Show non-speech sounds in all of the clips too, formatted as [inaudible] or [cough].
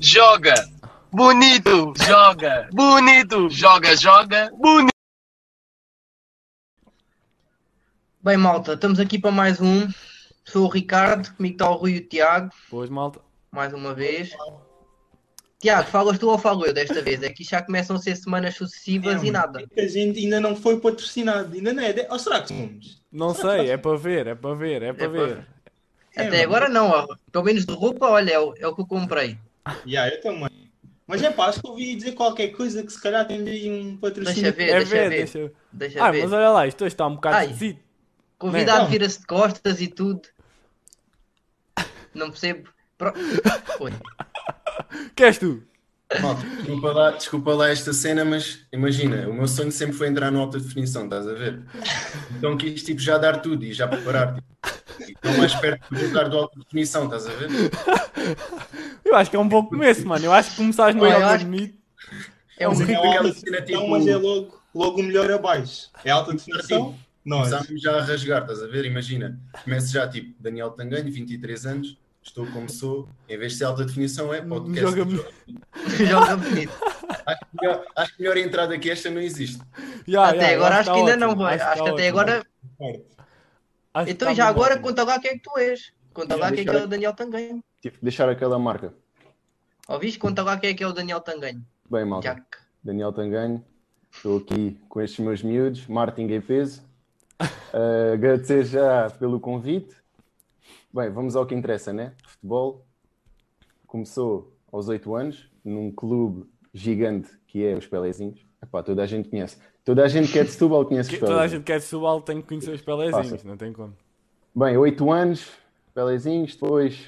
joga, bonito, joga, bonito, joga, joga, bonito. Bem, malta, estamos aqui para mais um. Sou o Ricardo, comigo está o Rui e o Tiago, Pois, malta. mais uma vez. Tiago, falas tu ou falo eu desta vez? É que já começam a ser semanas sucessivas e nada. A gente ainda não foi patrocinado, ainda não é. de- Ou será que somos? Não sei, é para ver, é para ver, é para É ver. ver. É, Até mano. agora não, ó. pelo menos de roupa, olha, é o, é o que eu comprei. Yeah, eu também. Mas é pá, acho que ouvi dizer qualquer coisa que se calhar tem aí um patrocínio. Deixa ver, É deixa ver, ver. deixa Deixa Ah, ver. mas olha lá, isto hoje está um bocado Ai. esquisito. Convidado Não. vira-se de costas e tudo. Não percebo. Pro... Oi. Queres tu? Desculpa lá, desculpa lá esta cena, mas imagina, o meu sonho sempre foi entrar no alta definição, estás a ver? Então quis tipo já dar tudo e já preparar. Tipo, estou mais perto de voltar do alta definição, estás a ver? Eu acho que é um bom começo, mano. Eu acho que começares no acho- bonito. É um Mas é alta cena, definição, tipo- mas é logo, logo o melhor abaixo. É alta definição? Nós. Começámos já a rasgar, estás a ver? Imagina, começo já tipo Daniel Tanganho, 23 anos, estou como sou, em vez de ser alta definição é podcast. Joga- joga bonito. Acho, que melhor, acho que melhor entrada que esta não existe. Ya, até ya, agora acho que está ainda não ótimo, vai. que Acho que está até ótimo. agora. Acho Então está já agora ótimo. conta lá quem é que tu és. Conta lá quem é que é o Daniel Tanganho. Tive que deixar aquela marca. Ouviste? Conta lá quem é que é o Daniel Tanganho. Bem, malta. Jack. Daniel Tanganho, estou aqui com estes meus miúdos, Martin Gay Peso. Uh, [laughs] agradecer já pelo convite. Bem, vamos ao que interessa, né? Futebol começou aos 8 anos, num clube gigante que é os Pelezinhos. Epá, toda a gente conhece. Toda a gente que é de Setúbal conhece Que- os Toda a gente que é de Subal tem que conhecer os Pelezinhos, Passa. não tem como. Bem, 8 anos, Pelezinhos, depois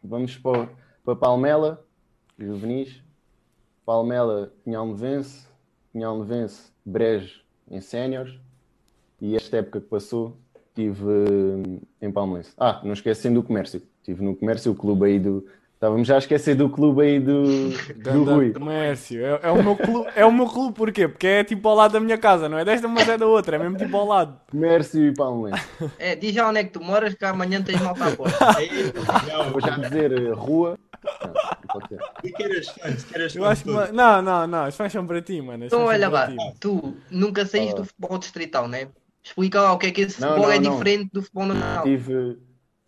vamos para, para Palmela, juvenis. Palmela, Pinhal-Nevense, Pinhal-Nevense, Brejo em séniores. E esta época que passou, estive hum, em Palmeirense. Ah, não esquecendo do comércio. Estive no comércio, o clube aí do... Estávamos já a esquecer do clube aí do, [laughs] do Rui. Comércio. É, é o meu clube, é o meu clube porquê? Porque é tipo ao lado da minha casa, não é desta, mas é da outra, é mesmo tipo ao lado. Comércio e Palmeirense. É, diz já onde é que tu moras que amanhã tens malta à porta. [laughs] Não, Vou já dizer eh, rua. Não, não pode ser. E que eras fãs, que eras Eu fãs acho que. todos. Não, não, não, os fãs são para ti, mano. Então olha lá, tu nunca saíste do futebol distrital, né? Explica lá o que é que esse Não, futebol não, é não. diferente do futebol nacional. Tive,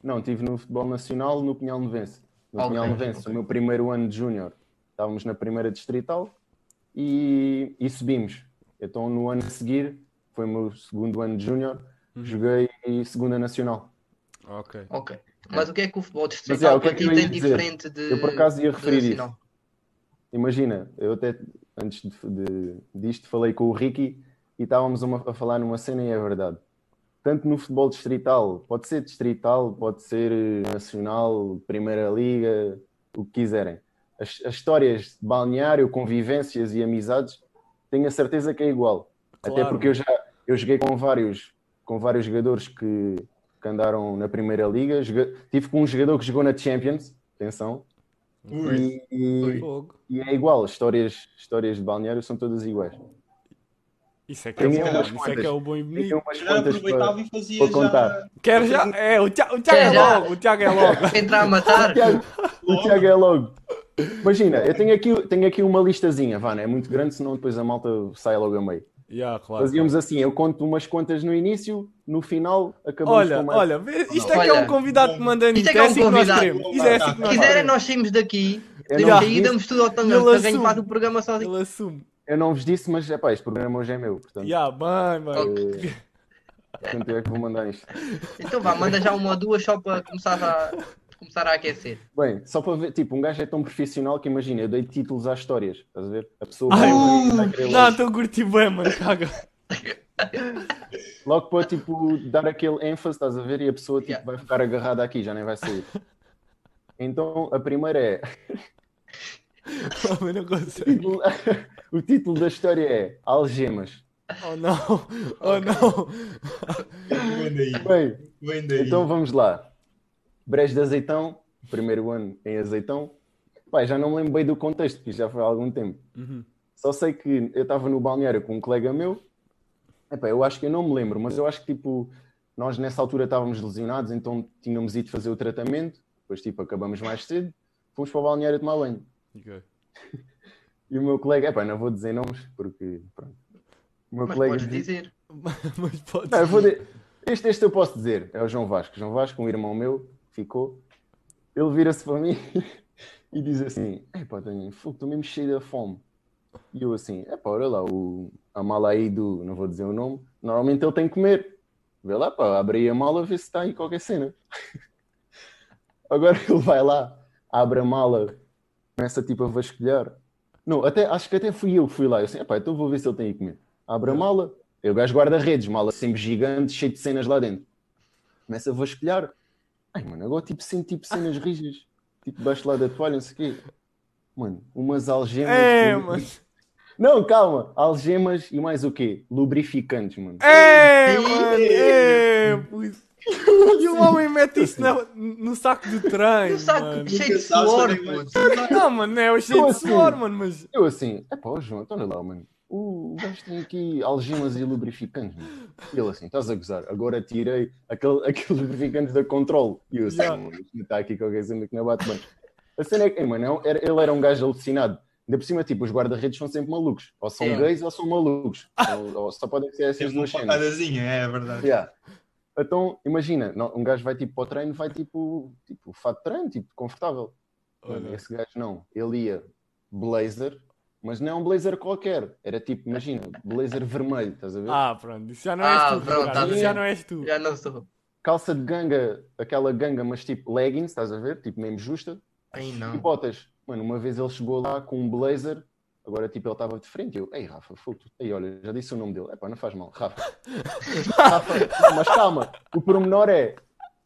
não, tive no futebol nacional no Pinhal Nevense. No Ok, Pinhal Nevense, ok. o meu primeiro ano de júnior, estávamos na primeira distrital e, e subimos. Então no ano a seguir, foi o meu segundo ano de júnior, Uhum. joguei segunda nacional. Ok. Ok. Mas o que é que o futebol Mas distrital é, o que é para que tem dizer? diferente de. Eu por acaso ia referir isso. Imagina, eu até antes de, de- disto falei com o Ricky e estávamos uma- a falar numa cena e é verdade. Tanto no futebol distrital, pode ser distrital, pode ser eh, nacional, primeira liga, o que quiserem. As, as histórias de balneário, convivências e amizades, tenho a certeza que é igual. Até Claro. porque eu já eu joguei com vários, com vários jogadores que, que andaram na primeira liga. Joguei- tive com um jogador que jogou na Champions, atenção, Ui. e, e- e é igual, as histórias, histórias de balneário são todas iguais. Isso é que é Tenho bom. Isso é que é o bom e bonito. Já aproveitava para... e fazia para já. contar. Quero já. É, o Tiago, o Tiago Quer é já? logo, o Tiago é logo. [laughs] Entrar a matar? O Tiago, o Tiago é logo. Imagina, eu tenho aqui, tenho aqui uma listazinha, vá, não é muito grande, senão depois a malta sai logo a meio. Yeah, claro. Fazíamos assim, eu conto umas contas no início, no final acabamos Olha, com mais... olha, isto é que é Olha. um convidado que manda Isto é que É é um assim que nós convidado. Isto é assim que Se nós quiserem, queremos. nós saímos daqui. Não e damos tudo ao Tangan. Ele O Tangan faz o programa sozinho. Ele assume. Eu não vos disse, mas epá, este programa hoje é meu, portanto, Yeah, bem, bem. eh, portanto eu é que vou mandar isto. Então vá, manda já uma ou duas só para começar a, começar a aquecer. Bem, só para ver, tipo, um gajo é tão profissional que imagina, eu dei títulos às histórias, estás a ver? A pessoa Ai, vai- Não, estou a curtir bem, mano. Caga. logo para tipo, dar aquele ênfase, estás a ver? E a pessoa tipo, Yeah. vai ficar agarrada aqui, já nem vai sair. Então a primeira é [laughs] Oh, mas não consigo. O título da história é Algemas. Oh não, oh não. Vem daí. Bem, Vem daí. então vamos lá. Brejo de Azeitão, primeiro ano em Azeitão. Pai, já não me lembro bem do contexto, porque já foi há algum tempo. Uhum. Só sei que eu estava no balneário com um colega meu. Epá, eu acho que eu não me lembro, mas eu acho que tipo, nós nessa altura estávamos lesionados, então tínhamos ido fazer o tratamento. Depois tipo, acabamos mais cedo. fomos para o balneário tomar banho. Ok. [laughs] E o meu colega, epá, não vou dizer nomes porque, pronto. O meu Mas colega podes dizer. [laughs] Mas pode Não, vou de- este, este eu posso dizer, é o João Vasco. João Vasco, um irmão meu, ficou. Ele vira-se para mim [laughs] e diz assim: Epá, tenho fogo, estou mesmo cheio de fome. E eu assim: Epá, olha lá, o, a mala aí do, não vou dizer o nome, normalmente ele tem que comer. Vê lá, pá, abre aí a mala, vê se está aí qualquer cena. [laughs] Agora ele vai lá, abre a mala, começa tipo a vasculhar. Não, até, acho que até fui eu que fui lá. Eu assim, epá, então vou ver se ele tem aí comer. Abre a mala, eu gajo guarda-redes, mala sempre gigante, cheio de cenas lá dentro. Começa a vasculhar. Ai, mano, agora tipo sinto tipo cenas [laughs] rijas. Tipo debaixo lá da toalha, não sei o quê. Mano, umas algemas. É, mano. [laughs] Não, calma. Algemas e mais o quê? Lubrificantes, mano. É, mano. É. [laughs] [laughs] E o homem mete isso na- no saco do trem. Um saco mano. cheio de suor, é puto. Não, mano, é o cheio de assim? suor, mano, mas. Eu assim, é pá, João, então olha lá, mano. O gajo tem aqui algemas e lubrificantes. Mano. E ele assim, estás a gozar. Agora tirei aquele, aqueles lubrificantes da Control. E eu assim, Yeah. mano, está aqui qualquer cena que não bate bem. A cena é que, mano, era- ele era um gajo alucinado. Ainda por cima, tipo, os guarda-redes são sempre malucos. Ou são Yeah. gays ou são malucos. [laughs] ou, ou só podem ser essas duas cenas. facadazinha, é verdade. Yeah. Então, imagina, não- um gajo vai tipo para o treino, vai tipo, tipo fato de treino, tipo, confortável. Olha. esse gajo não. Ele ia blazer, mas não é um blazer qualquer. Era tipo, imagina, blazer vermelho, estás a ver? Ah, pronto, isso já não Ah, és tu, pronto, tá já não és tu. Já não sou. Calça de ganga, aquela ganga, mas tipo leggings, estás a ver? Tipo mesmo justa. Ai E não. botas. Mano, uma vez ele chegou lá com um blazer, agora tipo ele estava de frente. Eu, ei Rafa, fogo. tu- Ei, olha, já disse o nome dele. Epá, não faz mal, Rafa. [laughs] Rafa, não, mas calma, o pormenor é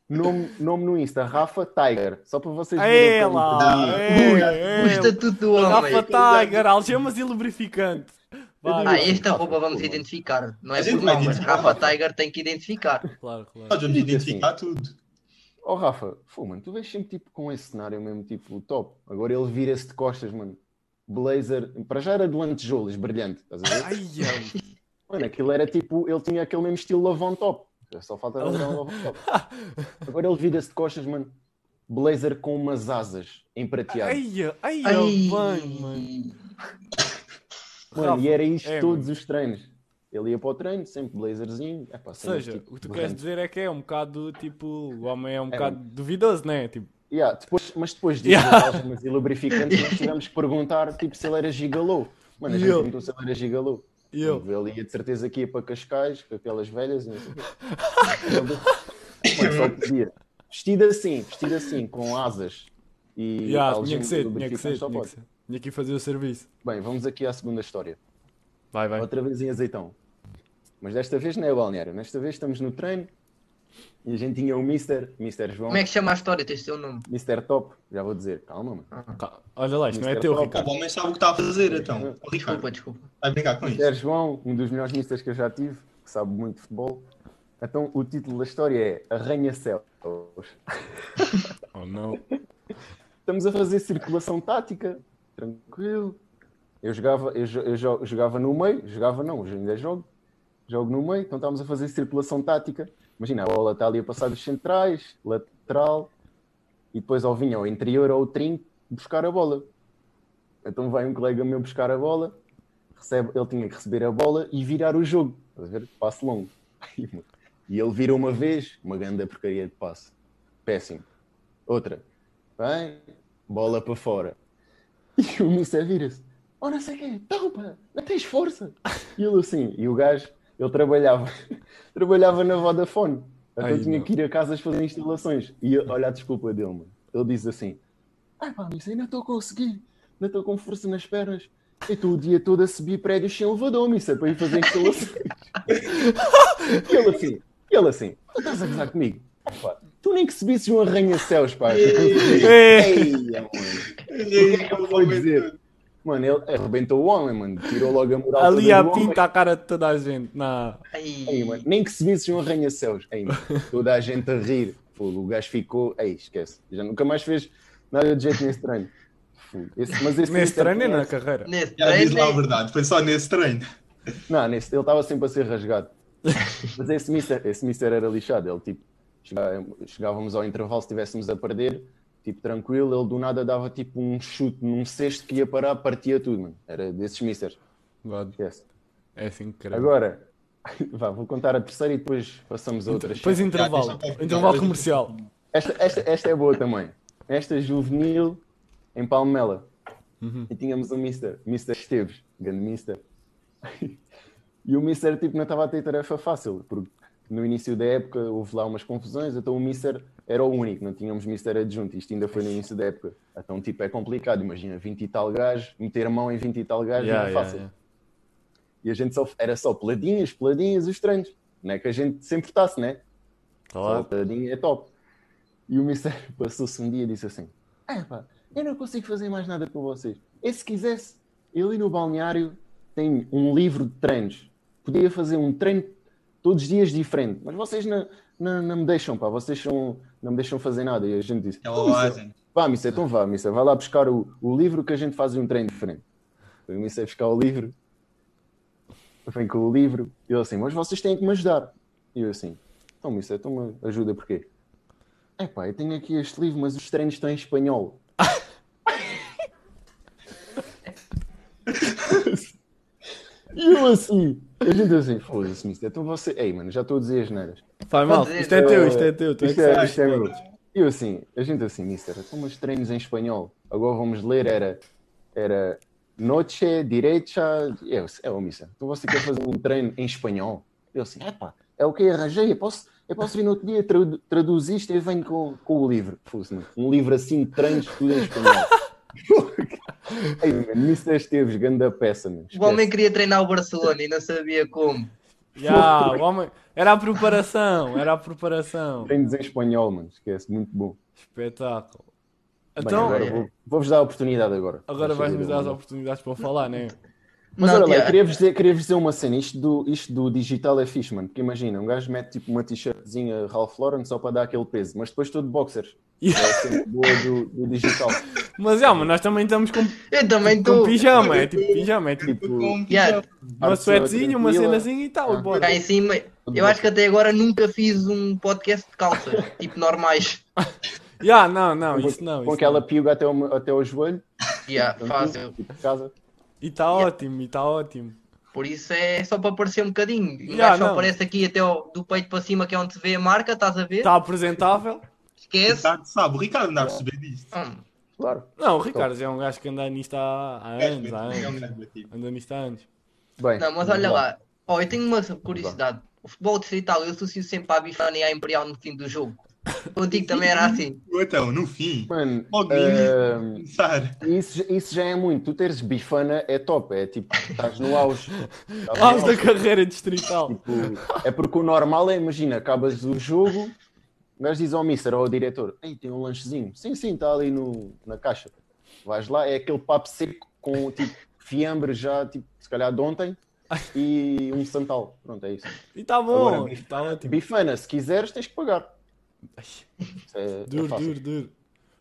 nome, nome no Insta, Rafa Tiger. Só para vocês verem É o que lá, é, O é. estatuto do homem. Rafa Tiger, algemas e lubrificante. Vai, Ah, esta roupa vamos identificar. Não é por nome, mas identificar, Rafa. Tiger tem que identificar. Claro, claro. Nós vamos Diz assim. identificar tudo. Oh Rafa, pô, mano, tu vês sempre tipo com esse cenário mesmo, tipo top. Agora ele vira-se de costas, mano. Blazer, para já era de lantejoulas, brilhante, estás a ver? Ai, ai. [laughs] Mano, aquilo era tipo, ele tinha aquele mesmo estilo lavão top. Só falta um lavão top. [laughs] Agora ele vira-se de costas, mano. Blazer com umas asas em prateado. Ai, ai, Ai, mano. mano, e era isto é, todos os treinos. Ele ia para o treino, sempre blazerzinho. Epá, Ou seja, tipo, o que tu queres dizer é que é um bocado tipo. O homem é um É, bocado duvidoso, né? Tipo, Yeah, depois, mas depois disso, Yeah. e lubrificantes, nós tivemos que perguntar tipo, se ele era gigalô. Mano, a gente ele? perguntou se ele era gigalô. e eu. Ele ia de certeza que ia para Cascais, com aquelas velhas [laughs] Mano, só podia. Vestido assim, vestido assim, com asas e Yeah, tinha que ser, tinha que ser, tinha que ser. Tinha que fazer o serviço. Bem, vamos aqui à segunda história. Vai, vai. Outra vez em azeitão. Mas desta vez não é balneário. Desta vez estamos no treino e a gente tinha o Mister, Mister João, Como é que chama a história? Tens seu nome? Mister Top. Já vou dizer, calma, mano. Calma. Olha lá, isto não é Mr. teu, Top. O Ricardo. homem sabe o que está a fazer, então. O Ricardo, Desculpa, desculpa. vai brincar com isso. Mister João, um dos melhores misters que eu já tive, que sabe muito de futebol. Então, o título da história é Arranha-Céus. [laughs] Oh, não. Estamos a fazer circulação tática, tranquilo. Eu jogava, eu, eu jo- jogava no meio, jogava não, hoje ainda jogo. Jogo no meio, então estávamos a fazer circulação tática. Imagina, a bola está ali a passar dos centrais, lateral, e depois ou vinha ao interior ou ao trinco buscar a bola. Então vai um colega meu buscar a bola, recebe, ele tinha que receber a bola e virar o jogo. Estás a ver? Passo longo. [laughs] E ele vira uma vez, uma grande porcaria de passe. Péssimo. Outra. Bem, bola para fora. E o Mister vira-se. Oh, não sei o quê. Pá, não tens força. E ele assim. E o gajo, ele trabalhava, [laughs] trabalhava na Vodafone. Então Ai, tinha não. que ir a casas fazer instalações. E eu- olha a desculpa dele, mano. Ele diz assim. Ai pá, Mister, ainda estou a conseguir. Ainda estou com força nas pernas. Eu estou o dia todo a subir prédios sem elevador, Mister, para ir fazer instalações. [laughs] e ele assim. E ele assim. Tu estás a gozar comigo? Pá, tu nem que subisses um arranha-céus, pá. É. Ei, mano. O que é que ele foi dizer? Mano, ele arrebentou o homem, mano. Tirou logo a moral Ali a pinta a cara de toda a gente. Ei, mano, nem que se visse um arranha-céus. Mano, Toda a gente a rir. Fogo, o gajo ficou. Ei, esquece. Já nunca mais fez nada de jeito nesse treino. Fogo. Esse, mas esse Nesse treino e na carreira. Nesse Já diz lá a treino. verdade, foi só nesse treino. Não, nesse, ele estava sempre a ser rasgado. Mas esse mister, esse mister era lixado. Ele tipo, chegávamos ao intervalo se estivéssemos a perder, tipo tranquilo, ele do nada dava tipo um chute num cesto que ia parar, partia tudo, mano. Era desses misters. God, Esquece. é assim incrível. Agora, [laughs] vá, vou contar a terceira e depois passamos a outras. Depois intervalo. Intervalo comercial. Esta, esta, esta é boa também. Esta juvenil em Palmela. Uhum. E tínhamos o Mister, Mister Esteves, grande Mister. [laughs] E o Mister tipo, não estava a ter tarefa fácil, porque no início da época houve lá umas confusões, então o Mister era o único, não tínhamos Mister adjunto, isto ainda foi no início da época. Então tipo é complicado, imagina 20 e tal gajos, meter a mão em 20 e tal gajos Yeah, não é yeah, fácil. yeah. E a gente só, era só peladinhas, peladinhas, os treinos. Não é que a gente se importasse, né? Só Claro. peladinha é top. E o Mister [laughs] passou-se um dia e disse assim: É pá, eu não consigo fazer mais nada com vocês. E se quisesse, eu ali no balneário tenho um livro de treinos. Podia fazer um treino todos os dias diferente, mas vocês não, não, não me deixam, pá, vocês são, não me deixam fazer nada. E a gente disse: É o "Oh, Mister, Oasen. Vá, Mister, então vá, Mister, vai lá buscar o, o livro que a gente faz um treino diferente. O Mister buscar o livro, vem com o livro, e ele assim, mas vocês têm que me ajudar. E eu assim, então, Mister, então me ajuda porquê? É pá, eu tenho aqui este livro, mas os treinos estão em espanhol. Eu assim, a gente assim, foda-se, Mister, então você. Ei, mano, já estou a dizer as neiras. Faz mal. Isto é teu, isto é teu. Tu é Isto é, sabes. isto é meu. E eu assim, a gente assim, mister, então mas treinos em espanhol. Agora vamos ler, era, era noche, direita, eu, é o mister, então você quer fazer um treino em espanhol? Eu assim, epá, é o que arranjei, eu posso, eu posso vir no outro dia, tradu traduzir isto e venho com, com o livro. Um livro assim de treinos, tudo em espanhol. [laughs] Ei, mano, Mister Esteves, grande peça, mano. O homem queria treinar o Barcelona e não sabia como. Ya, o homem... Era a preparação, era a preparação. Treinos em espanhol, mano, esquece, muito bom. Espetáculo. Então, vou- vou-vos dar a oportunidade agora. agora Vais vais-nos fazer dar as oportunidades para falar, né? Mas Não, olha lá, queria-vos dizer, queria dizer uma cena, isto do, isto do digital é fixe, mano, porque imagina, um gajo mete tipo uma t-shirtzinha Ralph Lauren só para dar aquele peso, mas depois todo boxers. É boa do, do digital. [laughs] Mas já, mas nós também estamos com, Eu também com pijama, é tipo pijama, é tipo Yeah, uma suetezinha, uma cenazinha e tal, Ah. bora. cá em cima. Eu acho que até agora nunca fiz um podcast de calças, [laughs] tipo normais. [laughs] Ya, não, não, com, isso não. com isso aquela não. piuga até ao, até ao joelho, Yeah, fácil. tipo casa. E está ótimo, e está ótimo. Por isso é só para aparecer um bocadinho. Yeah, só aparece aqui até ao- do peito para cima, que é onde se vê a marca, estás a ver? Está apresentável. Esquece. Ricardo sabe, o Ricardo anda a perceber disto. Hum. Claro. Não, o Ricardo já é um gajo que anda nisto há, há anos, há É um anos. gajo batido. Anda nisto há anos. Bem, Não, mas olha lá. Ó, eu tenho uma curiosidade. O futebol distrital, eu associo sempre à bifana e à imperial no fim do jogo. Contigo também era assim. [laughs] Então, no fim, Mano, logo ehm, começar. isso, isso já é muito. Tu teres bifana é top, é tipo, estás no auge. Estás no Aos da auge. carreira distrital. Tipo, é porque o normal é, imagina, acabas o jogo, o gajo diz ao mister ou ao diretor, ei, tem um lanchezinho. Sim, sim, está ali no, na caixa. Vais lá, é aquele papo seco com tipo fiambre já, tipo, se calhar de ontem, e um santal. Pronto, é isso. E está bom, Agora, está ótimo. Bifana, se quiseres, tens que pagar. É, é Duro, fácil. duro, duro.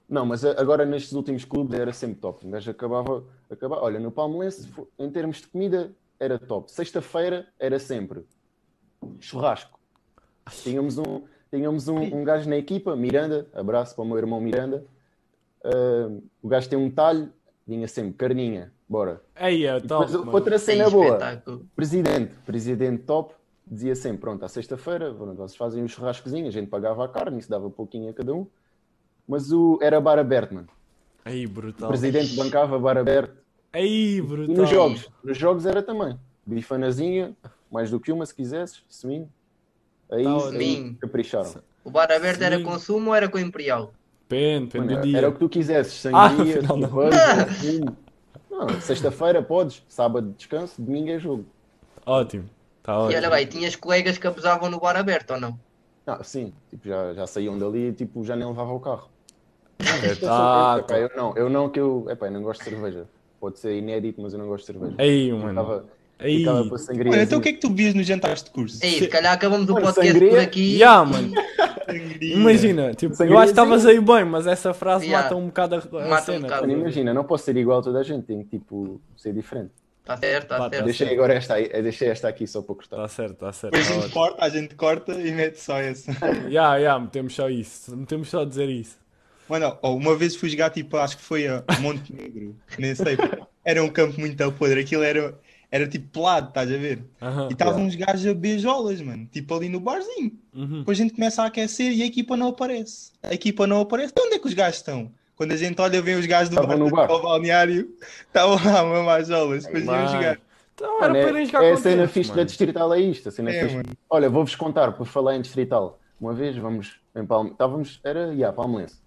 Não, mas a- agora nestes últimos clubes era sempre top. O gajo acabava, acabava. Olha, no Palmeirense, em termos de comida, era top. Sexta-feira era sempre churrasco. Tínhamos um, tínhamos um, um gajo na equipa, Miranda, abraço para o meu irmão Miranda. Ah, o gajo tem um talho, vinha sempre carninha, bora. Aí é E depois top, outra Sem cena boa, espetáculo. presidente, presidente top, dizia sempre: pronto, à sexta-feira, vocês fazem um churrascozinho, a gente pagava a carne, isso dava pouquinho a cada um. Mas o, era bar aberto, mano. Aí, O brutal. presidente bancava bar aberto. Aí, E brutal. nos jogos? Nos jogos era também. Bifanazinha, mais do que uma se quisesses, swing. Aí, Tá ótimo. capricharam. O bar aberto era Sim. consumo ou era com imperial? Depende, depende Mano, do dia. era o que tu quisesses, Ah, sangria, afinal não. [laughs] Não, sexta-feira podes, sábado descanso, domingo é jogo. Ótimo. E ótimo. olha bem, tinhas colegas que abusavam no bar aberto ou não? Ah, sim, tipo, já, já saíam dali e tipo, já nem levavam o carro. Espetáculo. [laughs] Epá, eu não, eu não que eu, epá, eu não gosto de cerveja. Pode ser inédito, mas eu não gosto de cerveja. Aí, mano. Aí. ficava sangria. Olha, então o que é que tu vias nos jantares de curso? Ei, se calhar acabamos o podcast sangria? por aqui. Ya, mano. Imagina, tipo, eu acho que estavas aí bem, mas essa frase Ya. mata um bocado a, a Mata um cena. bocado. tá? Imagina, não posso ser igual a toda a gente, tem que tipo, ser diferente. Está certo, está Tá, tá. certo. Deixei agora esta aí, eu deixei esta aqui só para cortar. Tá certo, tá certo. Depois a Tá gente corta, a gente corta e mete só essa. ótimo. [laughs] Ya, ya, metemos só isso. Metemos só a dizer isso. Mano, ó, uma vez fui jogar, tipo, acho que foi a Montenegro, nem sei. Era um campo muito podre, aquilo era, era tipo pelado, estás a ver? Aham. E estavam uns gajos a beijolas, mano, tipo ali no barzinho. Uhum. Depois a gente começa a aquecer e a equipa não aparece. A equipa não aparece. Então onde é que os gajos estão? Quando a gente olha, vê os gajos do no bar. ao balneário, estavam lá a mamar jolas, depois iam jogar. Então era Mano, para é, jogar é a cena fixe da. Distrital, é isto. A cena É, fixe. Olha, vou-vos contar, por falar em Distrital. Uma vez vamos em Palme... Estávamos, era, yeah, Palmeirense.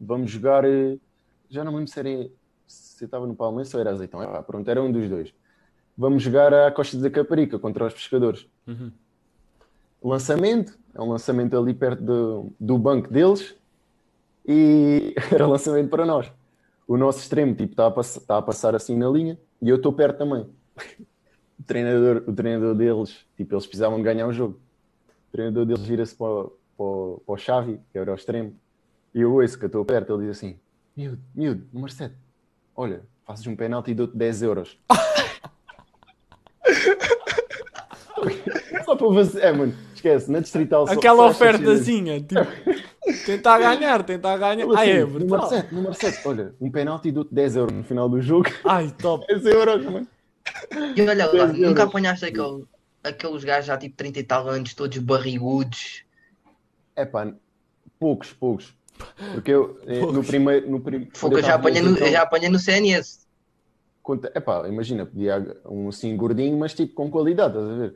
Vamos jogar, eh, já não me lembro se era, se eu estava no Palmeirense ou era Azeitão. É, pá, pronto, era um dos dois. Vamos jogar à Costa da Caparica contra os pescadores. Uhum. Lançamento, é um lançamento ali perto do, do banco deles e [laughs] era lançamento para nós. O nosso extremo tipo, está, a pass- está a passar assim na linha e eu estou perto também. [laughs] O treinador, o treinador deles, tipo, eles precisavam de ganhar o jogo. O treinador deles vira-se para, o- para, para o Xavi, que era o extremo, e eu ouço que eu estou perto, ele diz assim: Miúdo, miúdo, número 7, olha, fazes um penalti e dou-te 10 euros. [laughs] Só para você. É, mano, esquece, na distrital Aquela cenas. ofertazinha, tipo, tentar ganhar, tentar ganhar. Ele Ah, assim, é número brutal. 7, número 7, olha, um penalti dou-te 10 euros no final do jogo. Ai, top. [laughs] 10 euros, mano. E olha lá, nunca apanhaste aquele, aqueles gajos já tipo 30 e tal anos, todos barrigudos. É pá, poucos, poucos. Porque eu, eh, no Poucos. primeiro. No prim... Que eu já apanhei, no, eu já apanhei no CNS. conta- Epá, imagina, podia um assim gordinho, mas tipo com qualidade, estás a ver?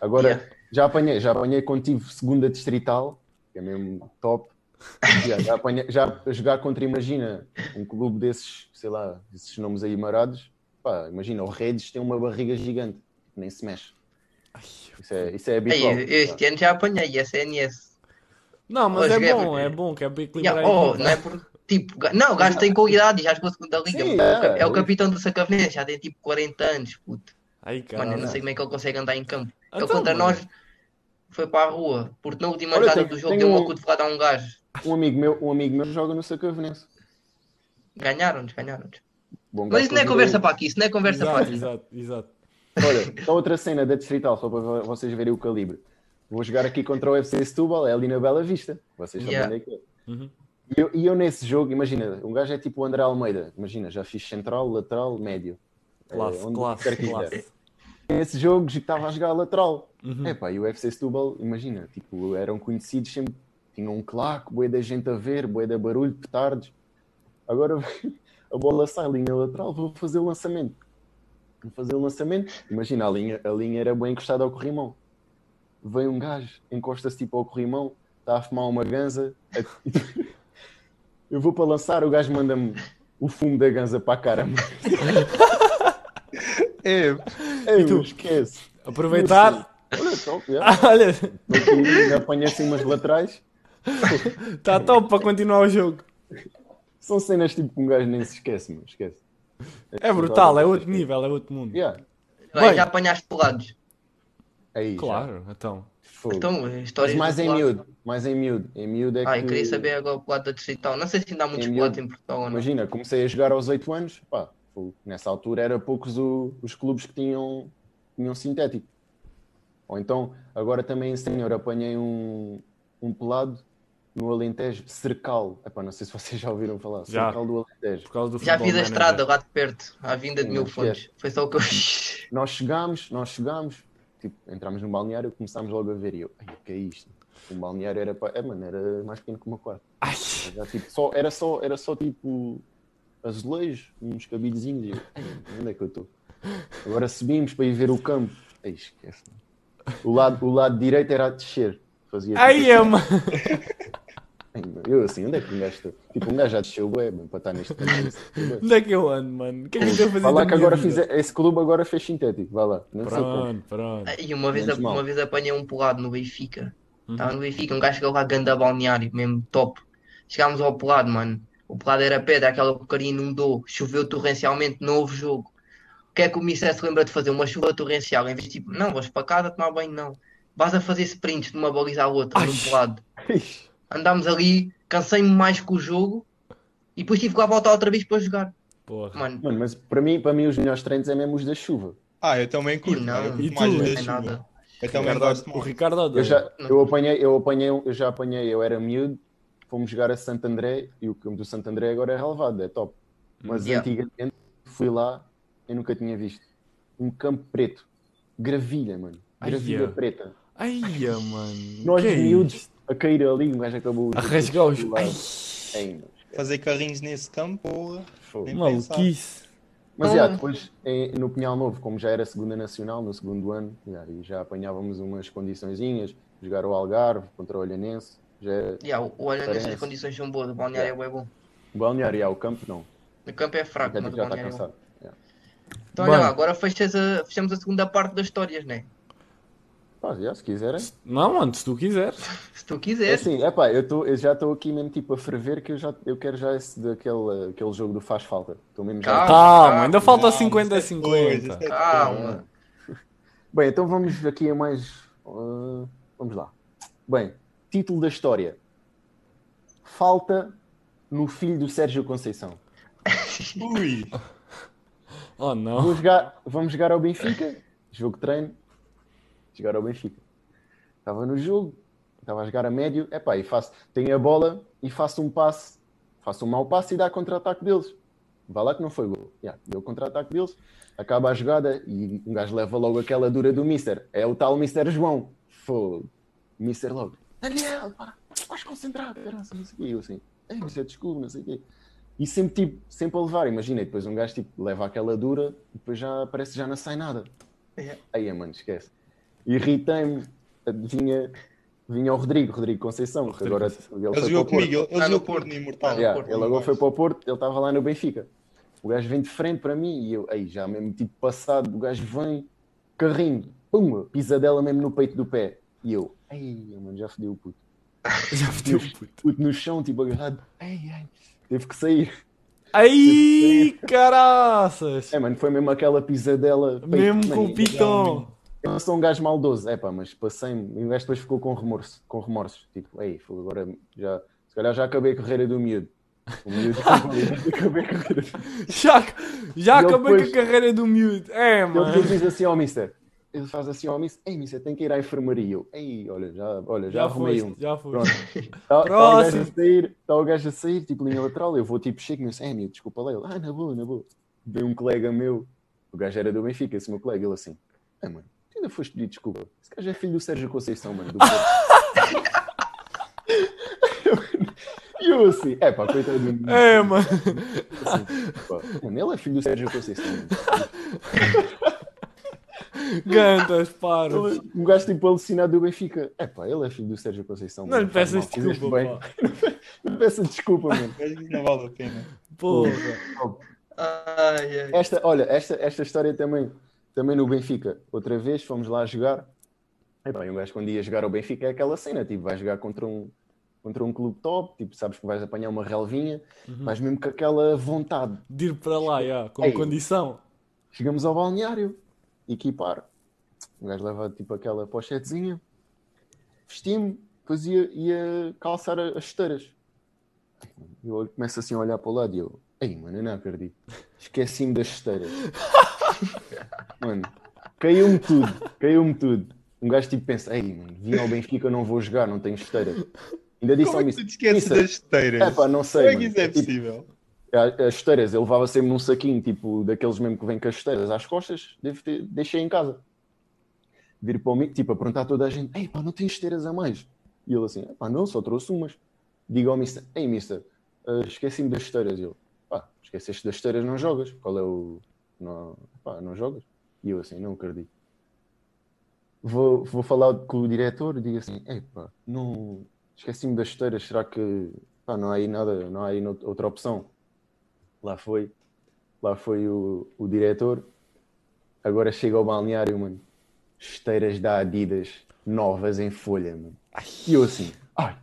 Agora, Yeah. já apanhei, já apanhei quando tive segunda distrital, que é mesmo top. Já, já, apanhei, já a jogar contra, imagina, um clube desses, sei lá, esses nomes aí marados, pá, imagina, o Redes tem uma barriga gigante, nem se mexe. Isso é, isso é Ei, habitual. eu- este ano já apanhei a CNS. Não, mas Hoje é é bom, porque- é bom, que é para equilibrar Yeah, oh, não é por tipo, não, o gajo tem qualidade e já jogou a segunda liga. Sim. É é, é o é capitão do Sacavenense, já tem tipo 40 anos, puto. Ai, Mano, eu não sei como é que ele consegue andar em campo. Ele Então, contra mano. nós foi para a rua, porque na última Olha, jogada tem- do jogo deu uma um- cotovelada a um gajo. Um amigo meu, um amigo meu joga no Sacavenense. Ganharam-nos, ganharam-nos. Bom Mas isso não é conversa para aqui, isso não é conversa para Exato, aqui. exato, exato. Olha, só outra cena da Distrital, só para vo- vocês verem o calibre. Vou jogar aqui contra o FC Setúbal, é ali na Bela Vista. Vocês sabem Yeah. onde é que é. Uhum. E eu, eu nesse jogo, imagina, um gajo é tipo o André Almeida. Imagina, já fiz central, lateral, médio. Classe, É, classe, classe. Nesse jogo estava a jogar lateral. Uhum. Epá, e o FC Setúbal, imagina, tipo, eram conhecidos sempre, tinham um claque, boia da gente a ver, boia da barulho, petardos. Agora [laughs] a bola sai, linha lateral, vou fazer o lançamento. Vou fazer o lançamento. Imagina, a linha, a linha era bem encostada ao corrimão. Vem um gajo, encosta-se tipo ao corrimão, está a fumar uma ganza. [laughs] Eu vou para lançar, o gajo manda-me o fumo da ganza para a cara. [laughs] É, Ei, tu? esquece. Aproveitar. Olha, top, [laughs] já. Olha, apanha assim umas laterais. está top para continuar o jogo. São cenas tipo que um gajo nem se esquece, meu. Esquece. É brutal, é outro nível, é outro mundo. Yeah. Bem, Bem. já apanhaste pelados. Aí, já. Claro, então. Fogo. Então, Mas histórias mais do em miúdo. Mais em miúdo. Em miúdo é Ah, que... eu queria saber agora o pelado da distrital. Não sei se ainda há muitos Em pelados em Portugal ou não. Imagina, comecei a jogar aos 8 anos. Pá. Nessa altura era poucos o- os clubes que tinham, tinham sintético. Ou então, agora também em senhor, apanhei um, um pelado no Alentejo, Cercal. Epá, não sei se vocês já ouviram falar. Já. Cercal do Alentejo. Por causa do Já vi da estrada lá de perto, à vinda de Sim, mil não fontes. Foi só o que eu fiz. Nós chegámos, nós chegámos, tipo, entramos no balneário e começámos logo a ver. E eu, ai, o que é isto? Um balneário era, pa- é, mano, era mais pequeno que uma quarto. Ai, Já, tipo, só, era, só, era só tipo azulejos, uns cabidezinhos. E eu, "Ai, onde é que eu estou? Agora subimos para ir ver o campo. Ai, esquece. O lado, o lado direito era a descer. Fazia tipo, ai, assim. ama. [laughs] Ai, meu, eu assim, onde é que um gajo está? Tipo, um gajo já desceu, mano, para estar neste campo. Onde é que eu ando, mano? O que é que eu estou a fazer Vai lá que agora vida? fiz, esse clube agora fez sintético, vai lá. Não. Pronto, pronto. E uma vez, Menos mal. uma vez apanhei um pelado no Benfica. Uhum. Estava no Benfica, um gajo chegou lá ganda balneário, mesmo top. Chegámos ao pelado, mano. O pelado era pedra, aquela porcaria inundou, choveu torrencialmente, não houve jogo. O que é que o Missé se lembra de fazer? Uma chuva torrencial, em vez de tipo, não, vais para casa tomar banho, não. Vais a fazer sprints de uma baliza à outra, Ai. num pelado. Andámos ali, cansei-me mais com o jogo e depois tive que lá voltar outra vez para jogar. Porra. Mano, Mano, mas para mim, para mim os melhores treinos é mesmo os da chuva. Ah, eu também curto. Não. eu curto E mais da não é nada. Eu também Ricardo- gosto o mais. Ricardo Eu já, eu apanhei, eu apanhei, um- eu já apanhei, eu era miúdo, fomos jogar a Santo André e o campo do Santo André agora é relevado, é top. Mas Yeah. antigamente fui lá e nunca tinha visto. Um campo preto, gravilha, mano. Gravilha yeah. preta. Ai, mano. Nós que é miúdos isto? a cair ali, um gajo acabou A rasgar os. Fazer carrinhos nesse campo, porra. maluquice. Mas já, depois no Pinhal Novo, como já era segunda nacional, no segundo ano, já, e já apanhávamos umas condiçõezinhas, jogar o Algarve contra o Olhanense, já Yeah, o- o olha nessas Parece. condições são boas, o balneário é bom. o balneário, já, o campo não. O campo é fraco, mas o já está balneário é já. Então olha lá, agora fechas a, fechamos a segunda parte das histórias, né? Pá, já, se quiserem. Não, mano, se tu quiseres. [laughs] Se tu É quiseres. assim, é pá, eu, tô- eu já estou aqui mesmo tipo a ferver que eu, já, eu quero já esse daquele aquele jogo do faz falta. Estou mesmo já. Calma. Calma, ainda falta Não, 50 a isso é coisa, 50. isso é Calma. Bem, então vamos aqui a mais. ah, vamos lá. Bem, título da história: Falta no filho do Sérgio Conceição. [laughs] Ui, Oh não. Vou jogar, vamos jogar ao Benfica, jogo de treino, jogar ao Benfica. Estava no jogo, estava a jogar a médio, epá, e faço, tenho a bola e faço um passe, faço um mau passe e dá contra-ataque deles. Vá lá que não foi gol. Yeah, deu contra-ataque deles, acaba a jogada e um gajo leva logo aquela dura do Mister. É o tal Mister João. Fogo. Mister logo. Daniel, pá, vais concentrar, caralho, não sei o quê. E eu assim, ei, Mister, desculpa, não sei o quê. E sempre, tipo, sempre a levar, imagina, e depois um gajo tipo, leva aquela dura e depois já parece que já não sai nada. É. Aí, mano, esquece. Irritei-me, vinha, vinha o Rodrigo, Rodrigo Conceição, que Rodrigo agora ele ele foi para o Porto. comigo, ele jogou Porto. Porto no Imortal. Yeah, Porto, ele agora foi para o Porto, ele estava lá no Benfica. O gajo vem de frente para mim e eu, aí já mesmo tipo passado, o gajo vem, carrinho, pumba, pisadela mesmo no peito do pé. E eu, ai, mano, já fodeu o puto. [laughs] Já fodeu o puto. Puto no chão, tipo agarrado, ai, ai, teve que sair. Ai, caraças. É, mano, foi mesmo aquela pisadela. Mesmo com o pitão. Eu sou um gajo maldoso, é pá, mas passei-me. E o gajo depois ficou com remorso, com remorsos. Tipo, ei, foi agora já. Se calhar já acabei a carreira do miúdo. O miúdo [laughs] acabei a carreira do Já, já ele acabei depois- com a carreira do miúdo. É, Ele mano. depois diz assim ao mister. Ele faz assim ao mister, ei, mister, tem que ir à enfermaria. Eu, ei, olha, já, olha, já, Já arrumei foste, um. já Pronto. Está tá o gajo a sair, está o gajo a sair, tipo linha lateral. Eu vou tipo, chego e eu é, miúdo, desculpa lá. Ele, ah, na boa, na boa. Veio um colega meu, o gajo era do Benfica, esse meu colega, ele assim, é, mano, tu ainda foste pedir desculpa. Esse gajo é filho do Sérgio Conceição, mano, do. [laughs] E eu assim, é pá, coitado do. É, mano. Assim, mano, ele é filho do Sérgio Conceição. mano. Gantas, paros. Ele- Um gajo tipo alucinado do Benfica. É pá, ele é filho do Sérgio Conceição. Não lhe mano, peças desculpa, bem. pá. [laughs] Não lhe peças desculpa, mano. Não vale a pena. Porra. Ai, ai. Esta, olha, esta, esta história também, também no Benfica. Outra vez fomos lá jogar. Epá, e um gajo quando ia jogar ao Benfica é aquela cena, tipo, vais jogar contra um, contra um clube top, tipo, sabes que vais apanhar uma relvinha, Uhum. vais mesmo com aquela vontade. De ir para lá, já, com Ei. condição. Chegamos ao balneário, equipar. O gajo leva tipo aquela pochetezinha, vesti-me, depois ia, ia calçar as esteiras. Eu começo assim a olhar para o lado e eu, ei mano, eu não acredito. Esqueci-me das esteiras. [laughs] mano, caiu-me tudo, caiu-me tudo. Um gajo tipo pensa, ei mano, vim ao Benfica, não vou jogar, não tenho esteiras. Ainda disse Como ao é que tu te esqueces das esteiras? é pá, não sei. Como é que mano. isso é Tipo, possível? a- As esteiras, eu levava sempre num saquinho, tipo, daqueles mesmo que vêm com as esteiras às costas, ter- deixei em casa. Vir para o mim, tipo, a perguntar a toda a gente, ei pá, não tens esteiras a mais? E ele assim, pá, não, só trouxe umas. Digo ao mister, ei mister, ah, esqueci-me das esteiras. E ele, pá, esqueceste das esteiras, não jogas. Qual é o... Não, pá, não jogas? E eu assim, não acredito. Vou, vou falar com o diretor e digo assim, ei pá, não... Esqueci-me das esteiras, será que... Pá, não há aí nada, não há aí outra opção? Lá foi, lá foi o, o diretor. Agora chega ao balneário, mano. Esteiras da Adidas novas em folha, mano. E eu assim, ai.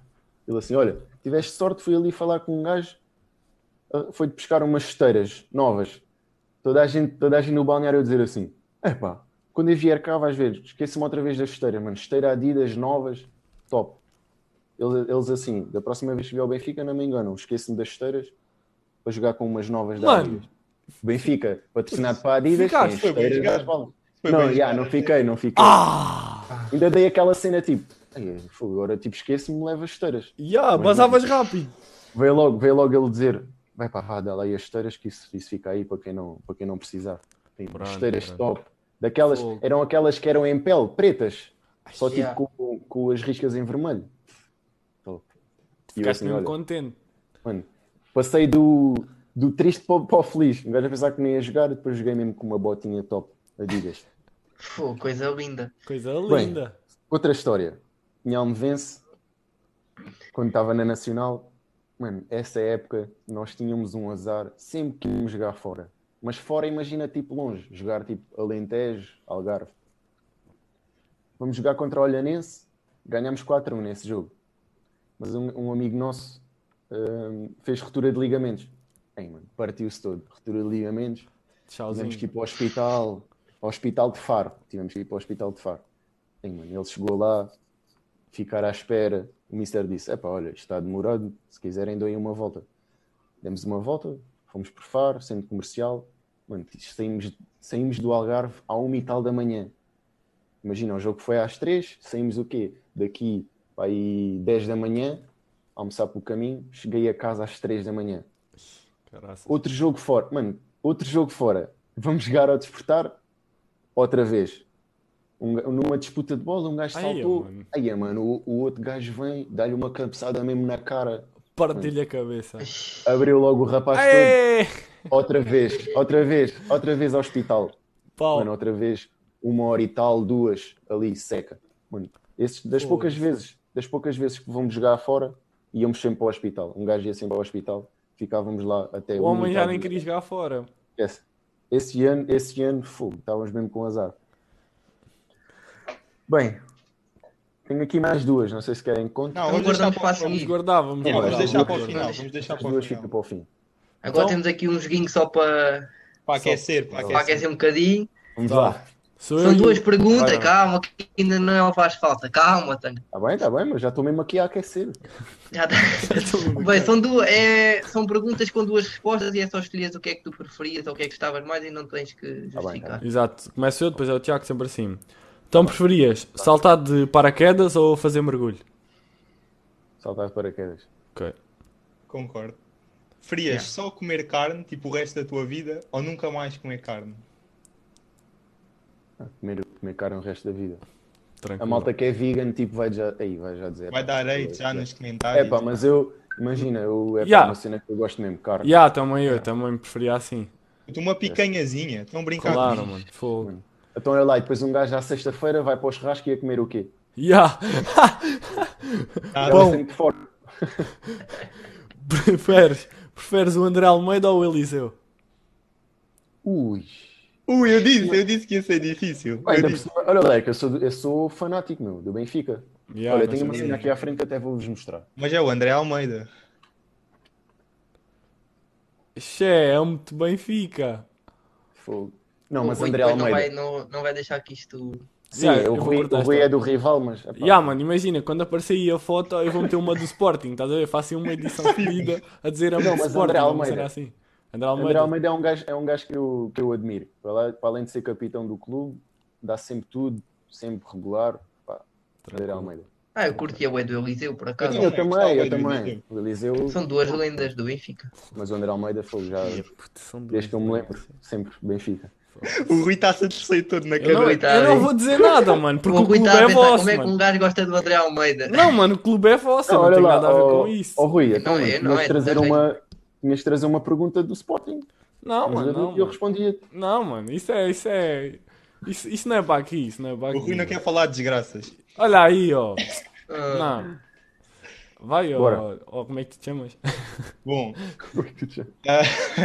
Ele assim, olha, tiveste sorte, fui ali falar com um gajo, ah, foi-te pescar umas esteiras novas. Toda a gente, toda a gente no balneário a dizer assim, epá, quando eu vier cá vais ver, esquece-me outra vez das esteiras, mano. Esteira Adidas novas, top. Eles, eles assim, da próxima vez que vier ao Benfica, não me enganam, esqueço-me das esteiras para jogar com umas novas da. Adidas. Benfica, patrocinado para a Adidas, Ficaste, foi bem bolas. Não, bem já, não fiquei, não fiquei. Ah! Ainda dei aquela cena tipo, fogo, agora tipo esqueço-me, leva as esteiras. Ya, Mas basavas rápido. Veio logo, veio logo ele dizer: vai para vá, dá lá aí as esteiras, que isso, isso fica aí para quem não, para quem não precisar. Tem Pronto, esteiras top. Daquelas, Fogo. eram aquelas que eram em pele, pretas, só tipo Yeah. com, com as riscas em vermelho. Top. Ficaste assim, mesmo contente. mano, passei do, do triste para, o- para o feliz. Um gajo a pensar que nem ia jogar, depois joguei mesmo com uma botinha top. Adidas. Pô, coisa linda. Coisa Bem. linda. Outra história. Minha Almevense, quando estava na Nacional, mano, essa época nós tínhamos um azar sempre que íamos jogar fora. Mas fora, imagina, tipo longe, jogar tipo Alentejo, Algarve. Vamos jogar contra o Olhanense, ganhamos 4-1 nesse jogo. Mas um, um amigo nosso hum, fez ruptura de ligamentos. Ei, mano, partiu-se todo. Ruptura de ligamentos. Tchauzinho. Tivemos que ir para o hospital, ao hospital de Faro. Tivemos que ir para o hospital de Faro. Ei, mano, ele chegou lá, ficar à espera. O Mister disse: Epá, olha, isto está demorado. Se quiserem, doem uma volta. Demos uma volta, fomos por Faro, centro comercial. Mano, saímos, saímos do Algarve à uma e tal da manhã. Imagina, o jogo foi às três, saímos o quê? Daqui para aí 10 da manhã, almoçar pelo caminho, cheguei a casa às 3 da manhã. Caraças. Outro jogo fora. Mano, outro jogo fora. Vamos jogar ao despertar outra vez. Um numa disputa de bola, um gajo Ai, saltou. mano. Aí, mano, o, o outro gajo vem, dá-lhe uma cabeçada mesmo na cara, Partilha a cabeça. abriu logo o rapaz Aê! todo. Outra vez, outra vez, outra vez ao hospital. Pau. Mano, outra vez, uma hora e tal, duas, ali, seca. Mano, esses, das Foda-se. poucas vezes, das poucas vezes que vamos jogar fora, íamos sempre para o hospital. Um gajo ia sempre ao hospital, ficávamos lá até O uma homem já nem queria jogar fora. Esquece. Esse ano, esse ano, fogo, estávamos mesmo com azar. Bem, tenho aqui mais duas, não sei se querem que conte. Não, Então vamos guardamos para. Vamos guardar, vamos guardar. vamos deixar para o final. guardar. Vamos deixar As para o duas final. ficam para o fim. Agora Então- temos aqui um joguinho só para, Para aquecer, para para aquecer. um bocadinho. Vamos Tá. lá. Sou eu São e o- duas perguntas, calma, que ainda não faz falta. Calma, Tânia. Está bem, está bem, mas já estou mesmo aqui a aquecer. [laughs] Já tá. [laughs] Estou mesmo Bem, são, duas, é, são perguntas com duas respostas e é só escolheres o que é que tu preferias ou o que é que gostavas mais e não tens que bem, justificar. Exato. Começo eu, depois é o Tiago, sempre assim. Então preferias saltar de paraquedas ou fazer mergulho? Saltar de paraquedas. Ok. Concordo. Preferias Yeah. só comer carne, tipo o resto da tua vida, ou nunca mais comer carne? Ah, Comer, comer carne o resto da vida. Tranquilo. A malta que é vegan, tipo, vai já, aí, vai já dizer. Vai dar hate é, já é. nos É comentários. pá, mas eu, imagina, eu, é pá, Yeah. uma cena que eu gosto mesmo, carne. Ya, também eu, também preferia assim. Uma picanhazinha, estão a brincar Claro, mano. Fogo. Então olha lá, e depois um gajo à sexta-feira vai para o churrasco e ia comer o quê? Ya! Ah, Ela Bom. [laughs] preferes, preferes o André Almeida ou o Eliseu? Ui. Ui, eu disse, eu disse que ia ser difícil. Pá, Eu disse. olha é eu sou, eu sou fanático, meu, do Benfica. Ya, olha, não tenho uma cena aqui à frente que até vou-vos mostrar. Mas é o André Almeida. Xé, é muito Benfica. Fogo. Não, O mas Rui André depois não Almeida. vai, não, não vai deixar que isto. Sim, eu o, Rui, o Rui é do rival, mas. epá, Ya, mano, imagina, quando aparecer aí a foto, eu vou meter uma do Sporting, estás a ver? Faço aí uma edição [laughs] fedida a dizer a Não, do mas Sporting, André Almeida. cena assim. André André Almeida. Almeida é um gajo, é um gajo que, eu, que eu admiro. Para, lá- para além de ser capitão do clube, dá sempre tudo, sempre regular. Pá, André Almeida. Ah, eu curtia o do Eliseu, por acaso. Eu também eu também. O Eliseu, São duas lendas do Benfica. mas o André Almeida foi já, desde que eu me lembro, sempre Benfica. O Rui está-se a torcer todo na Eu não, cabeça. eu não vou dizer nada, mano, porque o o Rui clube está a é pensar vosso, como é que um gajo gosta do André Almeida. Não, mano, o clube é vosso, Não, não, olha tem lá, nada a ver com isso. ó Rui, então, Não é, não é, trazer é. uma, tinhas de trazer uma pergunta do Sporting. Não, mano, não, eu mano. respondia. Não, mano, isso é, isso é... Isso, isso não é para aqui, isso não é para aqui. O Rui não quer falar de desgraças. Olha aí, ó. Ah, Não. Vai, ó, ó, como é que te chamas? [laughs] Bom, ah,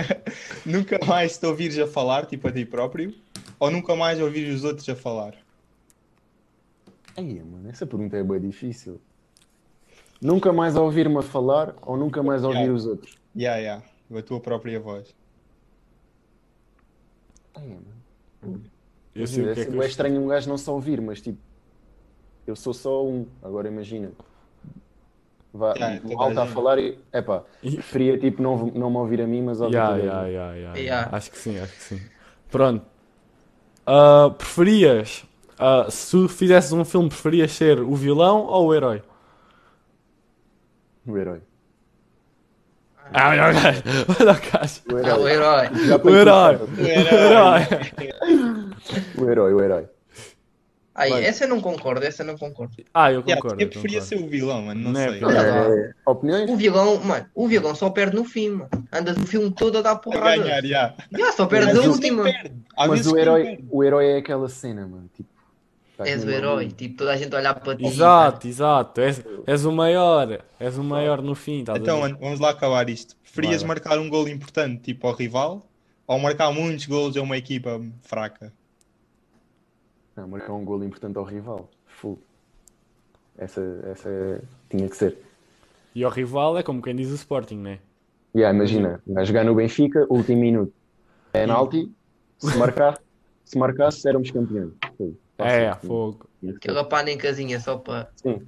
[laughs] nunca mais te ouvires a falar, tipo a ti próprio, ou nunca mais ouvires os outros a falar? Ai, mano, essa pergunta é bem difícil. Nunca mais ouvir-me a falar ou nunca mais ouvir os outros? Ya, ya, a tua própria voz. Ai, mano. Eu sei o que é é, que é estranho um gajo não só ouvir, mas tipo, eu sou só um. Agora imagina. Vá, Yeah, o mal a está a falar e. Epá, preferia tipo não, não me ouvir a mim, mas ouvir gente. ya, ya, ya. Ya. Acho que sim, acho que sim. Pronto. Ah, preferias ah, se tu fizesses um filme, preferias ser o vilão ou o herói? O herói. Ah, o gajo. Olha o gajo. O Ah, o herói. herói. O herói. O herói. O herói, o herói. Aí, Vai. essa eu não concordo, essa eu não concordo. Ah, eu Yeah, concordo. eu eu preferia concordo. ser o vilão, mano. Não Não é sei. Olha lá. É, opiniões? O vilão, mano, o vilão só perde no fim, mano. Andas o filme todo a dar A porrada. ganhar, já. Já, só perde Mas na o- última. Mas o herói, perde. o herói é aquela cena, mano. Tipo, És o herói, tipo, toda a gente olhar para ti. Exato, exato. És, és o maior. És o maior no fim. Estás a Então, ver? vamos lá acabar isto. Preferias Vai, marcar um gol importante, tipo ao rival, ou marcar muitos gols a uma equipa fraca? Não, marcar um golo importante ao rival. Full. Essa, essa tinha que ser. E o rival é como quem diz o Sporting, né? Yeah, imagina, vai jogar no Benfica, último minuto. Penalti, [laughs] se marcar, se marcasse, éramos campeões. É, Fácil. fogo. Aquela casinha só para. Sim.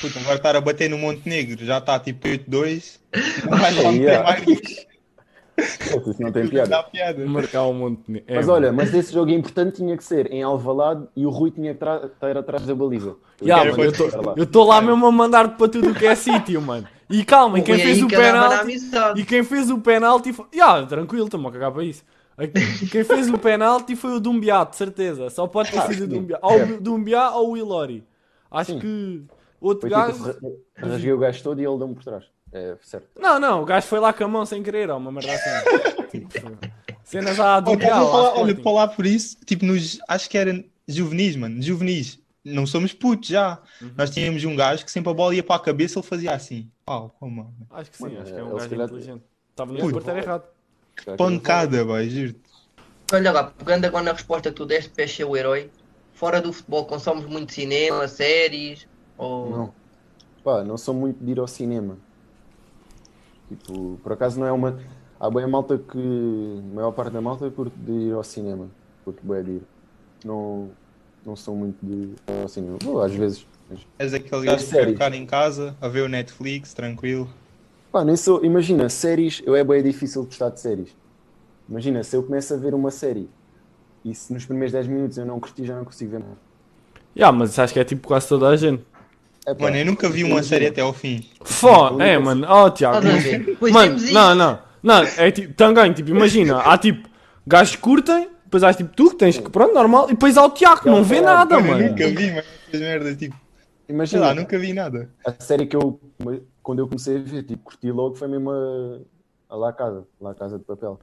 Puta, agora estar a bater no Montenegro, já está tipo 8-2. Não vai lá Yeah. mais. Isso não tem piada. piada. Marcar um monte de... é, Mas olha, mas esse jogo importante tinha que ser em Alvalade e o Rui tinha que estar atrás da baliza. Ya, quero mano, eu eu estou lá mesmo a mandar-te para tudo o que é [laughs] sítio, mano. E calma, e quem Ui, fez o penalti. E quem fez o penalti foi. Tranquilo, estou-me a cagar para isso. Quem fez o penalti foi o Dumbiá, de certeza. Só pode ter Ah, sido o. Dumbiá. Ou o Dumbiá ou o Ilori. Acho Sim. que outro Foi tipo, gajo. ra- rasguei o gajo todo e ele deu-me por trás. É certo. Não, não, o gajo foi lá com a mão sem querer, ou uma merda assim. [laughs] Tipo, cenas à Dumbiá. olha, para lá por isso, tipo, nos, acho que era juvenis, mano, juvenis. Não somos putos já. Uhum. Nós tínhamos um gajo que sempre a bola ia para a cabeça, ele fazia assim. Pau, oh. Acho que sim, Mano, acho que é um gajo calhar- inteligente. Estava no Puto. porteiro errado. Pancada, vai, juro. Olha lá, pegando agora na resposta que tu deste para ser o herói, fora do futebol consomes muito cinema, séries, ou... Não. Pá, não sou muito de ir ao cinema. Tipo, por acaso não é uma. Há bem a malta que. A maior parte da malta curte de ir ao cinema. Curte bem de ir. Não, não sou muito de ir ao cinema. Vou às vezes. Mas... És aquele É gajo que ficar em casa, a ver o Netflix, tranquilo. Pá, nem sou. Imagina, séries. Eu é bem difícil gostar de séries. Imagina, se eu começo a ver uma série e se nos primeiros 10 minutos eu não curti, já não consigo ver nada. Ya, mas acho que é tipo quase toda a gente. É, pá, Mano, eu nunca vi uma série até ao fim. Fó, é, mano. Oh, Tiago. [laughs] Mano, não, não. Não, é tipo, também, tipo, imagina, há tipo, gajos que curtem, depois há tipo tu que tens que, pronto, normal, e depois há o Tiago que não vê nada, Mano, eu nunca vi, mano, essas merdas, tipo, sei Imagina, lá, nunca vi nada. a série que eu, quando eu comecei a ver, tipo, curti logo, foi mesmo a, a La Casa, La Casa de Papel.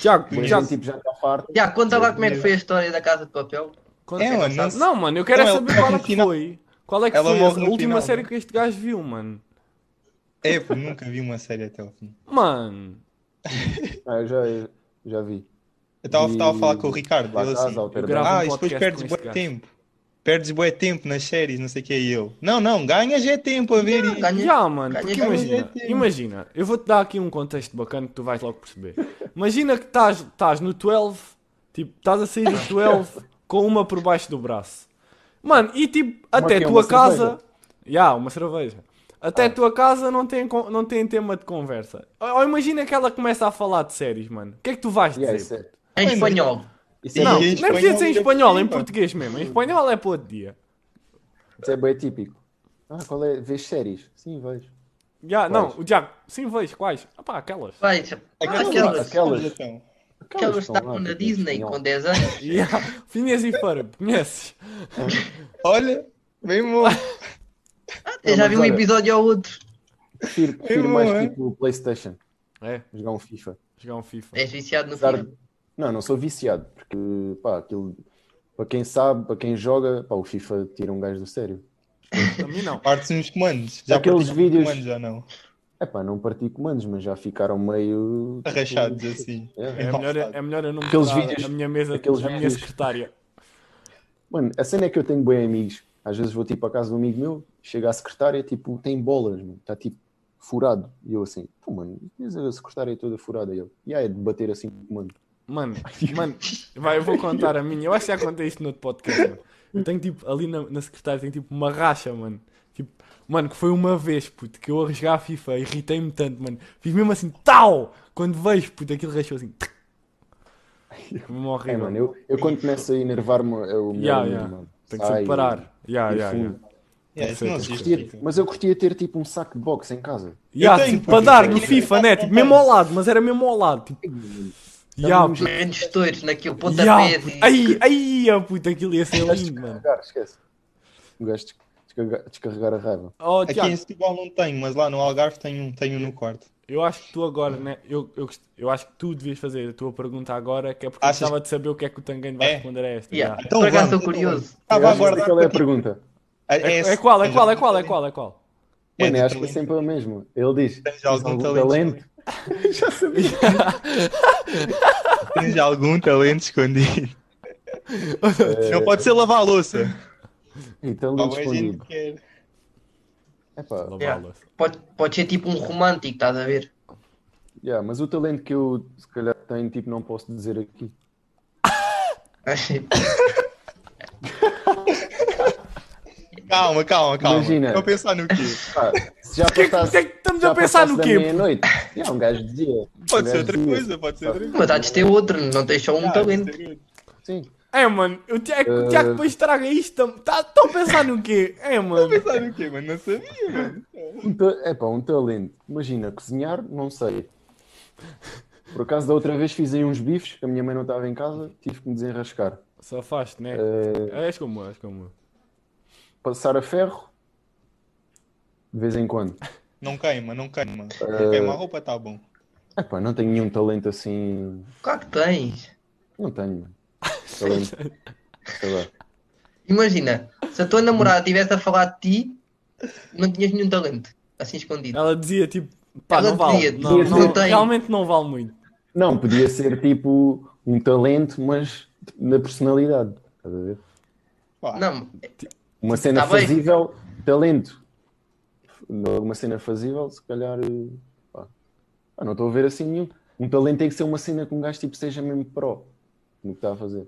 Tiago, Mas Tiago, tipo, já está farto. Já, conta lá como é que foi a história da Casa de Papel. conta- É, mano, não, Não, mano, eu quero é Não, saber ela- qual é que foi. Qual é que Ela foi morre a última final, série que este gajo viu, mano? É, pô, nunca vi uma série até ao fim. Mano. [laughs] Ah, eu já, eu já vi. Eu estava a falar com o Ricardo, Casa, assim, Eu gravo um ah, isso depois perdes gajo. tempo. Perdes bué tempo nas séries, não sei o que é ele. Não, não, ganhas é tempo a ver isso. ganha- Já, mano, ganha- porque ganha imagina, imagina, eu vou-te dar aqui um contexto bacana que tu vais logo perceber. Imagina que estás estás no 12, tipo, estás a sair do 12 com uma por baixo do braço. Mano, e tipo, até que é tua uma casa. cerveja? Já, uma cerveja. Até Ah. a tua casa não tem, não tem tema de conversa. Ou, ou imagina que ela começa a falar de séries, mano. O que é que tu vais dizer? É, Em Mano, espanhol. Isso é, Não, em não precisa espanhol ser em espanhol, em português mesmo. Em espanhol é para outro dia. isso é bem típico. Ah, qual é? Vês séries? Sim, vejo. Já, não, o Diago, sim, vejo, quais? Ah pá, aquelas. Vai, Aquelas, aquelas, aquelas. aquelas estavam na Disney espanhol. com 10 anos. [laughs] Yeah. Phineas e Ferb, conheces? [laughs] Olha, bem bom. Eu já vi um episódio ao outro. Prefiro, prefiro bom, mais é? tipo Playstation, É, jogar um FIFA. jogar um FIFA. És viciado no Apesar filme. Não, não sou viciado, porque pá, aquilo, para quem sabe, para quem joga, pá, o FIFA tira um gajo do sério. A mim não. Partes uns comandos. Já Aqueles parti vídeos- comandos, já não. É pá, não parti comandos, mas já ficaram meio. tipo, Arrachados assim. É. É melhor, é melhor eu não Aqueles vídeos- a minha mesa, aqueles a minha vídeos- secretária. Mano, a cena é que eu tenho bem amigos. Às vezes vou tipo à casa de um amigo meu, chega a secretária, tipo, tem bolas, mano. Está tipo furado. E eu assim, pô, mano, a secretária toda furada. E ele, e aí é de bater assim com o comando. Mano, [laughs] mano, vai, eu vou contar a minha. Eu acho que já contei isto no outro podcast, mano. Eu tenho tipo, ali na, na secretária, tenho tipo uma racha, mano. Tipo, mano, que foi uma vez, puto, que eu a jogar a FIFA, irritei-me tanto, mano. Fiz mesmo assim, tal! Quando vejo, puto, aquilo rachou assim. Mesmo É, mano, eu, eu quando começo a enervar-me, é o melhor Yeah, yeah. mano. Tem que se Saio, parar. Yeah, yeah, yeah. Yeah, não Perfeito. existe. Curtia- mas eu curtia ter tipo um saco de boxe em casa. Yeah, tenho, tipo, para dar eu no tenho. FIFA, né? Tipo, mesmo ao lado, mas era mesmo ao lado. Tipo, yeah, Estamos- Menos todos naquele yeah, pontapé. puto. e- Ai, ai, ah, puta, aquilo ia ser lindo, mano. esquece. Um gajo de descarregar, a raiva. Oh, Aqui Tiago, em Setúbal não tenho, mas lá no Algarve tenho, um- tenho um no quarto. eu acho que tu agora, né? Eu, eu, eu acho que tu devias fazer a tua pergunta agora, que é porque eu Achas gostava de saber o que é que o Tanguém vai É? responder a esta. Yeah. yeah. Então Por acaso estou então curioso. Estava a aguardar. Qual é a pergunta? É, É, é qual, é qual, é algum qual, é talento? qual, é qual? É Mano, acho que é talento. sempre o mesmo. Ele diz: Tens "Tens algum talento [laughs] Já sabia. [laughs] Tens algum talento escondido? É. Não pode ser lavar a louça. Então, gente escondido. Epá, Lavá-las. Pode, pode ser tipo um romântico, estás a ver? yeah, mas o talento que eu se calhar tenho, tipo, não posso dizer aqui. [laughs] Calma, calma, calma. Imagina. Estou a pensar no quê? Pá, se já Que é que- passasse, que é que estamos já a pensar no quê? meia-noite, yeah, um gajo dizia. Pode Um ser outra coisa, pode ser outra coisa. Mas há de ter outro, não tens só um Ah, talento. Sim. É, mano, o Tiago, o Eh. Tiago depois estraga isto. Tá, estão a pensar no quê? É, mano. Pensar no quê, mano? Não sabia, mano. Um ta- Epá, um talento. Imagina, cozinhar, não sei. Por acaso, da outra vez fiz aí uns bifes, que a minha mãe não estava em casa, tive que me desenrascar. Só faz, né? Eh, És como és como passar a ferro, de vez em quando. [laughs] Não queima, não queima. Não queima a roupa, está bom. Epá, não tenho nenhum talento assim. Claro que tens. Não tenho. [laughs] Talento. Sei lá. Imagina, se a tua namorada estivesse a falar de ti, não tinhas nenhum talento. Assim escondido. Ela dizia tipo, pá, Ela não vale. Não, não, não tem. realmente não vale muito. Não, podia ser tipo um talento, mas na personalidade. Estás a ver? Pá, Não, Uma cena Tá fazível, talento. Uma cena fazível, se calhar. eh, pá. Ah, não estou a ver assim nenhum. Um talento tem que ser uma cena que um gajo tipo, seja mesmo pró no que está a fazer.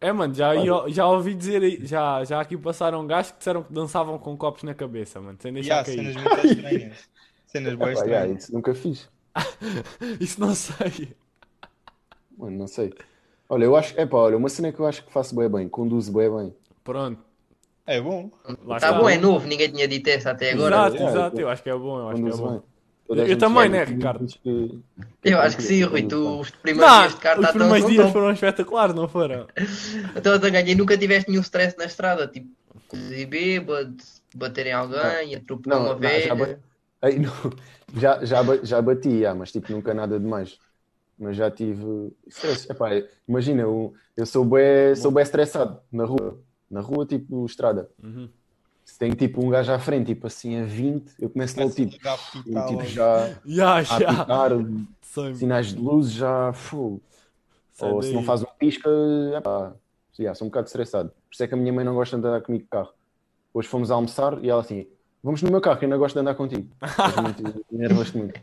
É, mano, já, já ouvi dizer, aí- já, já aqui passaram gajos que disseram que dançavam com copos na cabeça, mano, sem deixar há cair. cenas muito estranhas. [laughs] Cenas boas Pá, yeah, estranhas. isso nunca fiz. [laughs] Isso não sei. Mano, não sei. Olha, eu acho. É pá, olha, uma cena que eu acho que faço bem bem, conduzo bem bem. Pronto, É bom. lá tá está. bom, é novo, ninguém tinha dito essa até agora. Exato, Yeah, exato, eu- eu acho que é bom, eu acho que é bom. Eu também, né, Ricardo? Eu acho que sim, Rui. Tu, os primeiros Não, dias de carta os primeiros dias foram espetaculares, não foram? [laughs] Então, a ganhar e nunca tiveste nenhum stress na estrada, tipo, conduzir bêbado, bater em alguém, atropelar Não, uma não, velha. já, [laughs] já, já, ba- já bati, já, mas tipo, nunca nada demais. Mas já tive stress. Epá, imagina, eu, eu sou bem, sou bem estressado na rua. Na rua, tipo, estrada. Uhum. Se tem tipo um gajo à frente, tipo assim, a 20, eu começo logo a tipo, pitar tipo já Já, a já. apitar, Sei, sinais de luz, já. Fogo. Ou se não daí. faz um pisca, epá, já, sou um bocado estressado. Por isso é que a minha mãe não gosta de andar comigo de carro. Hoje fomos almoçar e ela assim, vamos no meu carro, que eu não gosto de andar contigo. Estás [laughs] muito-. [laughs]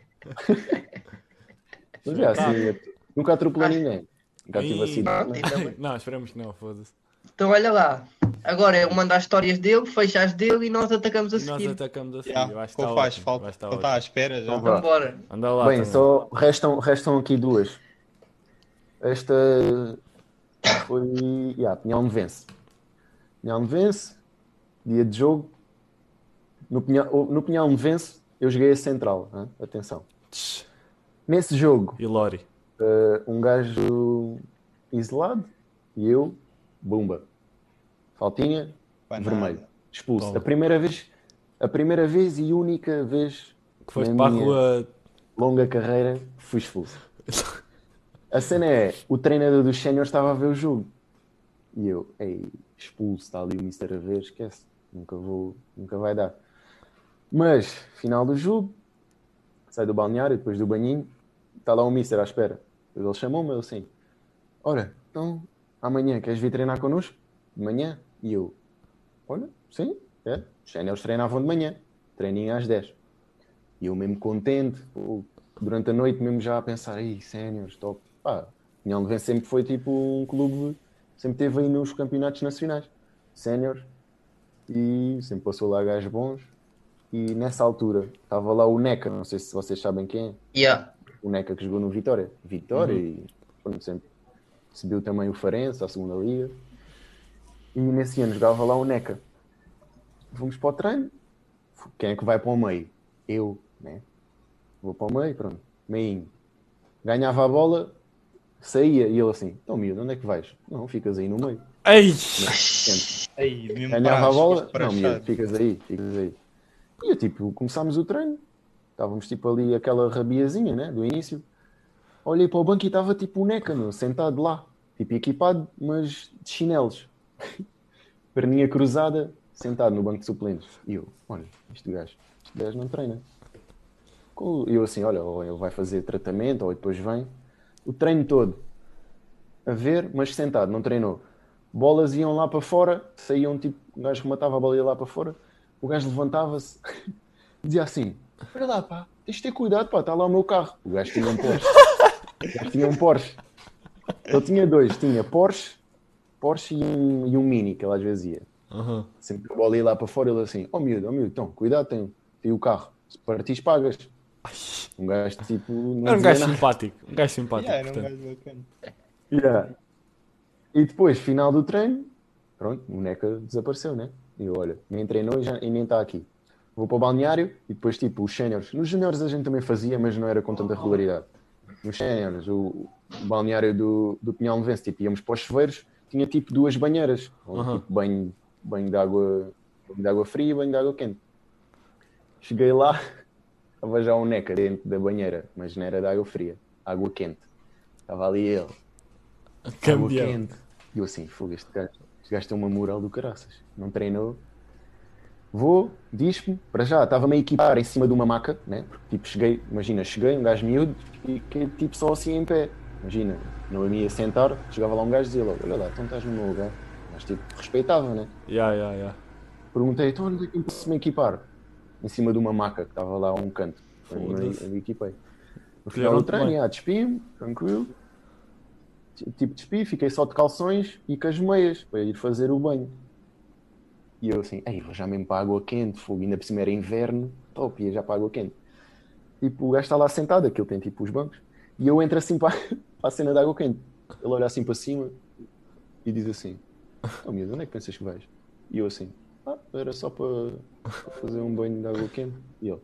Mas é assim, nunca atropelei ninguém. Nunca tive ainda [laughs] bem. Não, esperemos que não, foda-se. Então, olha lá. Agora é mandar as histórias dele, fecha as dele e nós atacamos a E nós seguir. atacamos a seguir, Yeah, faz ótimo, falta? vai estar está à espera já. Então bora. Anda lá, Bem, também. só restam, restam aqui duas. Esta foi. Yeah, Pinhal me vence. Pinhal me vence, dia de jogo. No Pinhal, no vence, eu joguei a central. hã? Atenção. Tch, Nesse jogo, E Lori. eh, um gajo isolado e eu, bumba. Faltinha, Vai vermelho. nada. Expulso. Toma. A primeira vez, a primeira vez e única vez Que foste Na para a minha- rua. longa carreira, fui expulso. A cena é, o treinador dos séniores estava a ver o jogo. E eu, ei, expulso, está ali o Mister a ver, esquece. Nunca vou, nunca vai dar. Mas, final do jogo, sai do balneário, depois do banhinho, está lá o Mister à espera. Depois ele chamou-me, eu assim, ora, então, amanhã queres vir treinar connosco? De manhã? E eu, olha, sim, é. Os séniores treinavam de manhã, treininho às 10. E eu mesmo contente, durante a noite mesmo já a pensar, ei, séniores, top. Pá, Pinhal de Vence sempre foi tipo um clube, sempre teve aí nos campeonatos nacionais, séniores, e sempre passou lá gajos bons. E nessa altura estava lá o Neca, não sei se vocês sabem quem é, Yeah. o Neca que jogou no Vitória. Vitória e pronto, sempre. subiu também o Farense à segunda liga. E nesse ano jogava lá o NECA. Fomos para o treino. Quem é que vai para o meio? Eu, né? Vou para o meio, pronto. Meinho. Ganhava a bola, saía e ele assim: Então, miúdo, onde é que vais? Não, ficas aí no meio. Ei! Aí, mesmo Ganhava a bola, não, miúdo, ficas aí, ficas aí. E eu, tipo, começámos o treino. Estávamos, tipo, ali, aquela rabiazinha, né, do início. Olhei para o banco e estava, tipo, o Neca, meu, sentado lá. Tipo, equipado, mas de chinelos. Perninha cruzada, sentado no banco de suplentes. E eu, olha, este gajo, este gajo não treina. E eu assim, olha, ou ele vai fazer tratamento, ou depois vem. O treino todo a ver, mas sentado, não treinou. Bolas iam lá para fora, saíam tipo, o gajo rematava a bola ia lá para fora, o gajo levantava-se, [laughs] dizia assim: Olha lá, pá, tens de ter cuidado, pá, está lá o meu carro. O gajo tinha um Porsche. O gajo tinha um Porsche. Ele tinha dois, tinha Porsche, Porsche e um, e um Mini, que ele às vezes ia. Aham. Sempre que a bola ia lá para fora, ele assim: Oh miúdo, oh miúdo, então, cuidado, tem, tem o carro, se partires, pagas. Um gajo tipo. Era um gajo nada. simpático. Um gajo simpático. Yeah, era um gajo bacana. Yeah. E depois, final do treino, pronto, o Neca desapareceu, né? E eu, olha, nem treinou e, já- e nem está aqui. Vou para o balneário e depois, tipo, os séniores. Nos juniores a gente também fazia, mas não era com tanta regularidade. Nos séniores, o, o balneário do, do Pinhal Novense, tipo, íamos para os chuveiros, tinha tipo duas banheiras. Ou, Aham. Tipo, banho, banho, de água, banho de água fria e banho de água quente. Cheguei lá, [laughs] estava já um Neca dentro da banheira, mas não era de água fria, água quente. Estava ali ele. Água Campeão. quente. E eu assim, fogo, este gajo, este gajo tem uma moral do caraças. Não treinou. Vou, diz-me, para já, estava-me a equipar em cima de uma maca, né? Porque, tipo, cheguei, imagina, cheguei, um gajo miúdo, e fiquei, tipo, só assim em pé. Imagina, não me ia sentar, chegava lá um gajo e dizia logo, olha lá, então estás no meu lugar. Mas, tipo, respeitava, né? Ya, ya, ya. Perguntei, então onde é que eu posso me equipar? Em cima de uma maca que estava lá a um canto. Eu me equipei. No final do treino, despi-me, tranquilo. Ti- Tipo, despi, fiquei só de calções e com as meias para ir fazer o banho. E eu assim, ei, vou já mesmo para a água quente, fogo, ainda por cima era inverno, top, ia já para a água quente. Tipo, o gajo está lá sentado, aquilo tem tipo os bancos, e eu entro assim [laughs] para, para a cena da água quente. Ele olha assim para cima e diz assim: Oh, miúdo, onde é que pensas que vais? E eu assim: Ah, era só para fazer um banho de água quente. E ele: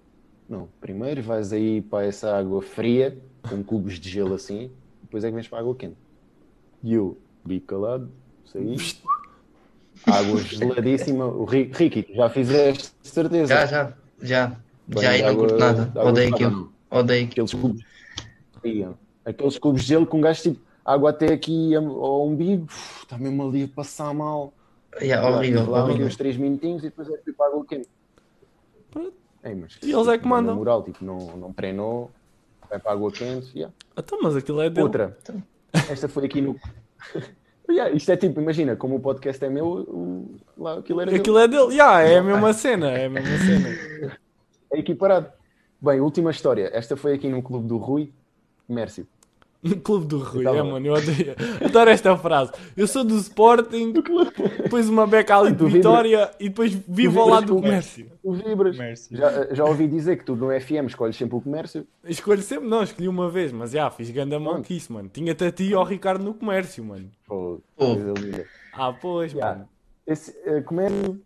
Não, primeiro vais aí para essa água fria, com cubos de gelo assim, depois é que vens para a água quente. E eu, bico calado, saí. [laughs] Água geladíssima. O Ri- Ricky, já fizeste, de certeza. Já, já, já. Já de aí não curto nada. de Odeio aquilo. Odeio. Aqueles cubos. Aqueles cubos de gelo com um gajo tipo água até aqui ao umbigo. Está mesmo ali a passar mal. Yeah, horrível, Lá, lá horrível. uns 3 minutinhos e depois é a água quente. Ei, mas, E eles é que tipo, mandam. Na moral, tipo, não, não treinou, vai para a água quente. yeah. Então, mas aquilo é dele. Outra. Esta foi aqui no. [laughs] Yeah, isto é tipo, imagina, como o podcast é meu, o... lá aquilo era dele. Aquilo é dele. Ya, é a mesma cena. É a mesma cena. [laughs] É equiparado. Bem, última história. Esta foi aqui no clube do Rui Mércio. No clube do Rui. Eu É, mano, eu odeio. Adoro esta frase. Eu sou do Sporting, [laughs] depois uma beca ali de Tu vibras- Vitória e depois vivo ao lado do com o comércio. Tu vibras. Comércio. Já, já ouvi dizer que tu no FM escolhes sempre o comércio. Escolho sempre, não, escolhi uma vez, mas já, fiz ganda mão que isso, mano. Tinha-te a ti e ao Ricardo no comércio, mano. Pô, linda. Ah, pois, Yeah. mano. Esse eh, comércio.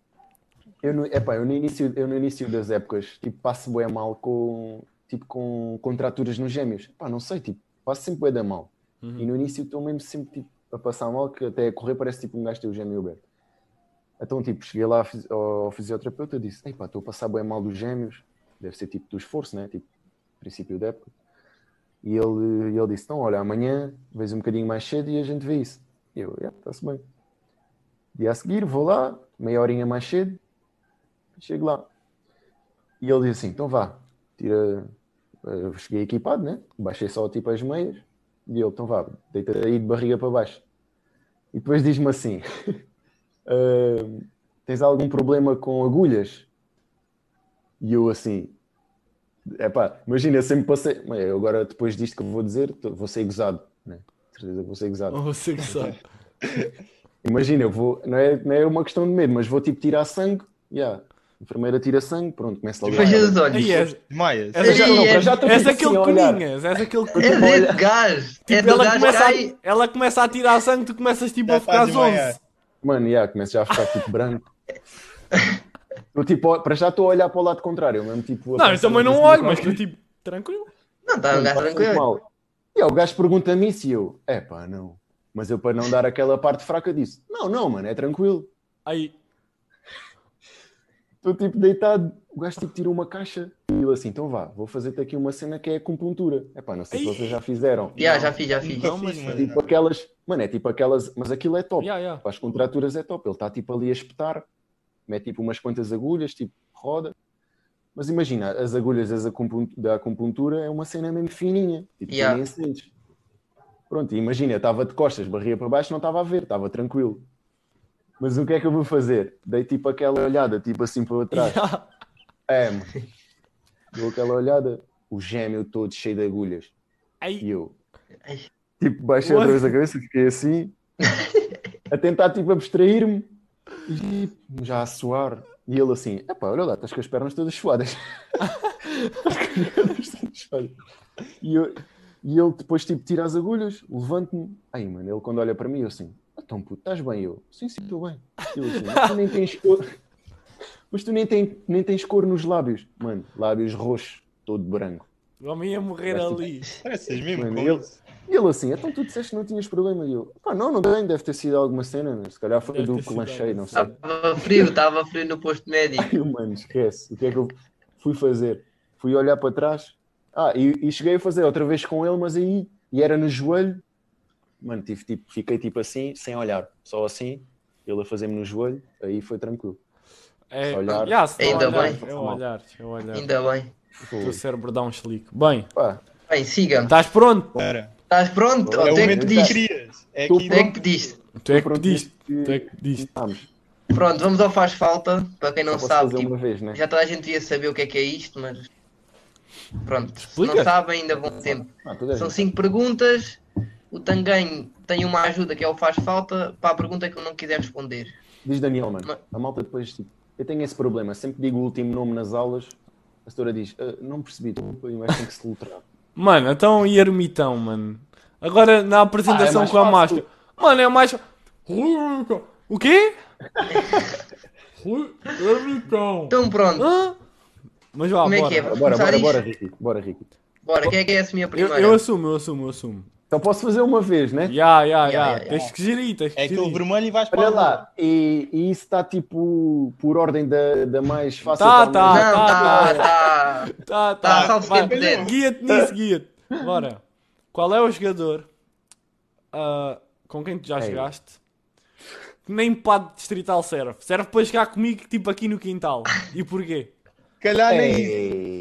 Eu no, epá, eu, no início, eu no início das épocas tipo, passo bem mal com, tipo, com contraturas nos gêmeos. Pá, não sei, tipo, passo sempre bem da mal. Uhum. E no início estou mesmo sempre tipo, a passar mal, que até a correr parece tipo um gajo ter o gêmeo aberto. Então, tipo, cheguei lá ao fisi- ao fisioterapeuta e disse: Ei, pá, estou a passar bem mal dos gêmeos. Deve ser tipo do esforço, né? Tipo, princípio da época. E ele, ele disse: Então, olha, amanhã vês um bocadinho mais cedo e a gente vê isso. E eu, yeah, está-se bem. Dia a seguir, vou lá, meia horinha mais cedo, chego lá. E ele diz assim: Então vá, tira. Eu cheguei equipado, né? Baixei só tipo as meias. E ele, então vá, deita aí de barriga para baixo. E depois diz-me assim: [laughs] "Ah, Tens algum problema com agulhas? E eu assim, epá, imagina, eu sempre passei. Eu agora, depois disto que eu vou dizer, vou ser gozado, né? Certeza que vou ser gozado. Você que sabe. Imagina, eu vou, não é, não é uma questão de medo, mas vou tipo tirar sangue, yeah. A enfermeira tira sangue, pronto, começa logo a Fecha olhar. os olhos. Aí és, Desmaias. és, Já, aquele, não, para já estou és tipo aquele coninhas, és aquele É coninhas. gajo. É Tipo, do ela, começa cai. a, ela começa a tirar sangue, tu começas tipo Já a ficar desmaiar. zonze. Mano, yeah, começa já a ficar tipo branco. [laughs] Eu, tipo, para já estou a olhar para o lado contrário, mesmo tipo. a Não, eu também não assim, olho, no mas tu tipo, tranquilo. Não, está um gajo tranquilo. mal. E o gajo pergunta-me isso e eu, é pá, não. Mas eu, para não dar aquela parte fraca, disse: Não, não, mano, é tranquilo. Aí, Estou tipo deitado, o gajo tipo tira uma caixa e ele assim: Então vá, vou fazer-te aqui uma cena que é acupuntura. É pá, não sei se vocês já fizeram. Já, já fiz, já fiz. Não, mas- mano. Tipo aquelas, mano, é tipo aquelas, mas aquilo é top. yeah, yeah. Para as contraturas é top. Ele está tipo ali a espetar, mete tipo umas quantas agulhas, tipo roda. Mas imagina, as agulhas da acupuntura é uma cena mesmo fininha. Tipo, Yeah. nem sentes. Pronto, imagina, eu estava de costas, barria para baixo, não estava a ver, estava tranquilo. Mas o que é que eu vou fazer? Dei tipo aquela olhada, tipo assim para trás. É, mano. Deu aquela olhada, o gêmeo todo cheio de agulhas. Aí, E eu, Ai. tipo, baixei outra vez a cabeça, fiquei assim, a tentar, tipo, abstrair-me, e já a suar. E ele assim, epá, olha lá, estás com as pernas todas suadas. Estás com as pernas todas suadas. E, eu- e ele depois, tipo, tira as agulhas, levanta-me. Aí, mano, ele quando olha para mim, eu assim, então, puto, estás bem? Eu, sim, sim, estou bem. Ele assim, mas tu nem [laughs] tens cor... Mas tu nem, tem, nem tens cor nos lábios. Mano, lábios roxos, todo branco. o homem ia morrer Mas, tipo, ali. Pareces mesmo Mano, com ele-. E ele assim, então tu disseste que não tinhas problema. E eu, pá, não, não tem, deve ter sido alguma cena, né? se calhar foi Deve do que lanchei, não sei. Estava frio, estava frio no posto médico. Eu, mano, esquece, o que é que eu fui fazer? Fui olhar para trás, ah, e, e cheguei a fazer outra vez com ele, mas aí, e era no joelho, mano, tive, tipo, fiquei tipo assim, sem olhar, só assim, ele a fazer-me no joelho, aí foi tranquilo. É, olhar- yeah, Ainda olhar, bem. É olhar, é olhar. Ainda bem. O teu cérebro dá um chilique. Bem, Pá, Bem, siga. estás pronto? Estás pronto? É É o tu é que pediste. É é que pediste. Tu é que pronto, pediste. Tu é que pediste. vamos, Pronto, vamos ao faz falta. Para quem não sabe, tipo, vez, né? já toda a gente devia saber o que é que é isto, mas pronto. Se Explica. não sabem, ainda vão tempo. Ah, toda a São gente cinco perguntas. O Tanguém tem uma ajuda que é o faz falta para a pergunta que eu não quiser responder. Diz Daniel, mano. Mas- A malta depois, tipo, eu tenho esse problema. Sempre digo o último nome nas aulas, a senhora diz, "Ah, não percebi, desculpa, e o gajo tem que se letrar. Mano, então e ermitão, mano? Agora na apresentação Ah, é com a máscara. Mano, é mais. O quê? [laughs] Ermitão. Então pronto, Hã? Mas vá, Como é bora. que é? Bora, bora, bora? Ricky. Bora, Ricky. bora, quem é que é a minha Eu, primeira? eu assumo, eu assumo, eu assumo. Então posso fazer uma vez, né? Ya, ya, Ya, ya. ya, ya. Tens que gerir, tens que É aquele vermelho e vais para Olha lá, e, e isso está tipo por ordem da, da mais fácil Tá, para tá. mais- Não, tá, tá. Tá, Tá, tá. quem puder. Guia-te nisso, guia-te. Bora. Qual é o jogador ah, com quem tu já Ei. jogaste que nem para distrital serve? Serve para jogar comigo, tipo aqui no quintal. E porquê? Calhar nem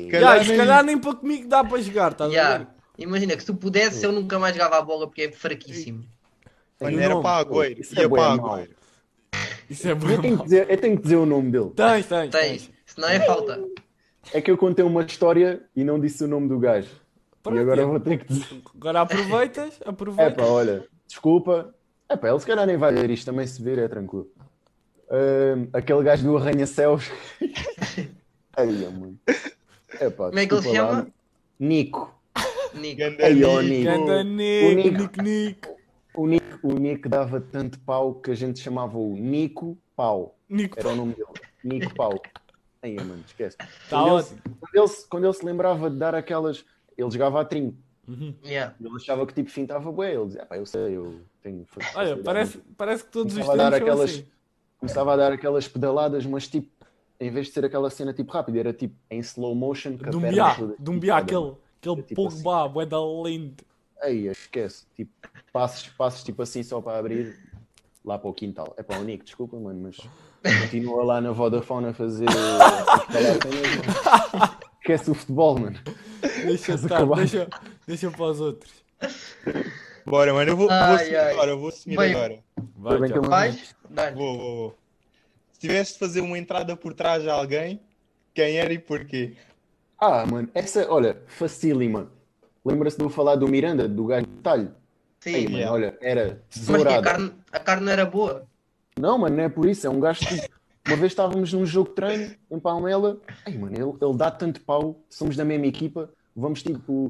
isso. Calhar Já, se nem- calhar nem para comigo dá para jogar, estás a ver? Imagina que se tu pudesse, eu nunca mais jogava a bola porque é fraquíssimo. Mano, E o era para Agüero. Isso é Ia bué para. Agüero. Isso é Eu bom. tenho, que dizer, eu tenho que dizer o nome dele. Tens, tens, Tens, tens. se não é falta. É que eu contei uma história e não disse o nome do gajo. Pronto, e agora é. vou ter que dizer. Agora aproveitas, É aproveitas. pá, olha, desculpa. É pá, ele se calhar nem vai ver isto, também se vir é tranquilo. Aquele gajo do Arranha-Céus. [laughs] Ai, amor. É pá, Como é que ele se chama? Nico. Ganda Nick, Nico. Nick, Nick. O Nick, o Nick dava tanto pau que a gente chamava o Nico Pau. Nico, Era o nome dele. Nico Pau. Aí, mano, esquece. tá quando, ele, quando, ele, se- quando ele se lembrava de dar aquelas. Ele jogava a trinco. Yeah. Ele achava que tipo fintava bué. Ele dizia, pá, eu sei, eu tenho. Olha, facilidade." parece, parece que todos os Começava a dar treinos são aquelas- assim. Começava a dar aquelas pedaladas, mas tipo, em vez de ser aquela cena tipo rápida, era tipo em slow motion. com a De um perna biá, toda de um biá, esticada, aquele. Aquele É tipo Pogba, bué da lente. Aí, esquece. Tipo, passos, passos tipo assim só para abrir lá para o quintal. É para o Nico, desculpa, mano, mas continua lá na Vodafone a fazer. a falar cenas. Esquece o futebol, mano. Deixa a estar, acabar. deixa, deixa para os outros. Bora, mano, eu vou, vou Ai, assumir ai. agora, eu vou assumir Bem. agora. Vai, bem Vais? Vou, vou, vou. Se tivesse de fazer uma entrada por trás de alguém, quem era e porquê? Ah, mano, essa, olha, facílima. Lembra-se de eu falar do Miranda, do gajo de talho? Sim. Aí, mano, olha, era Mas que a tesourada. carne, a carne não era boa. Não, mano, não é por isso. É um gajo tipo, Uma vez estávamos num jogo de treino em Palmela. Ai, mano, ele, ele dá tanto pau, somos da mesma equipa, vamos tipo.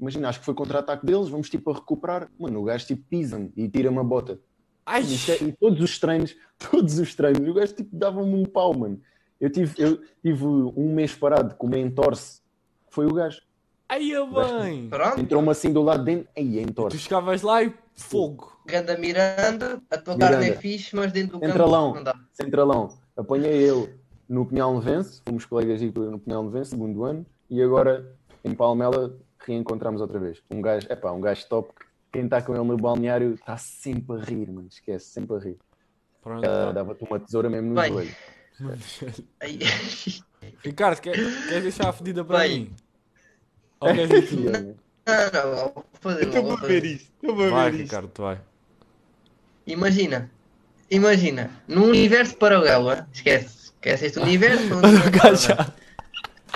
Imagina, acho que foi contra-ataque deles, vamos tipo a recuperar. Mano, o gajo tipo pisa-me e tira-me a bota. Ai, Isto é- e todos os treinos, [laughs] todos os treinos, o gajo tipo dava-me um pau, mano. Eu tive, eu tive um mês parado com uma entorse, foi o gajo. ai, a bem. Pronto, Entrou-me assim do lado de dentro, aí Tu entorse. chegavas lá e fogo. Ganda Miranda, a tua Miranda. carne é fixe, mas dentro do campo Centralão. não dá. Centralão, apanhei ele no Pinhal Novense, fomos colegas aí no Pinhal Novense, segundo ano, e agora em Palmela reencontramos outra vez. Um gajo, epá, um gajo top, quem está com ele no balneário está sempre a rir, mano, esquece, sempre a rir. Pronto. Ah, Dava-te uma tesoura mesmo no joelho. Aí- [laughs] Ricardo, quer, queres deixar a fedida para Bem. mim? Ou queres ir tu? Não, não, vou fazer Eu vou a ver isto. Eu vou Vai, ver isto. Ricardo, tu vai. Imagina, imagina, num universo paralelo, esquece, esquece este universo. [laughs] universo O gajo paralelo.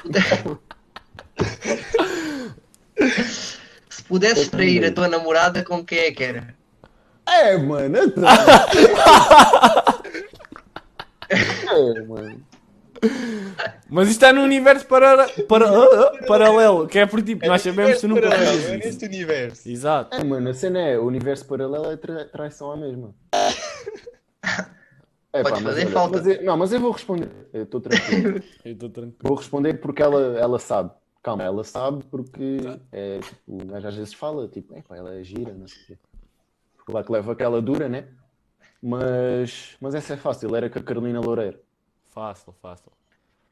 [laughs] já- Se pudesses trair a tua namorada, com quem é que era? É, mano, então. É, mano. Mas isto está num universo para... Para... ah, ah, paralelo, que é por tipo, nós sabemos que tu nunca Paralelo, fazes É neste universo. Exato. É, mano, a cena é, o universo paralelo é tra- traição à mesma. É, [laughs] Podes fazer falta. Mas eu, não, mas eu vou responder. Eu estou tranquilo. [laughs] Eu estou tranquilo. vou responder porque ela, ela sabe. Calma, ela sabe porque é, tipo, o gajo às vezes fala, tipo, "Epá, ela é gira, não sei o quê. Porque lá que leva aquela dura, né? Mas, mas essa é fácil, era com a Carolina Loureiro. Fácil, fácil.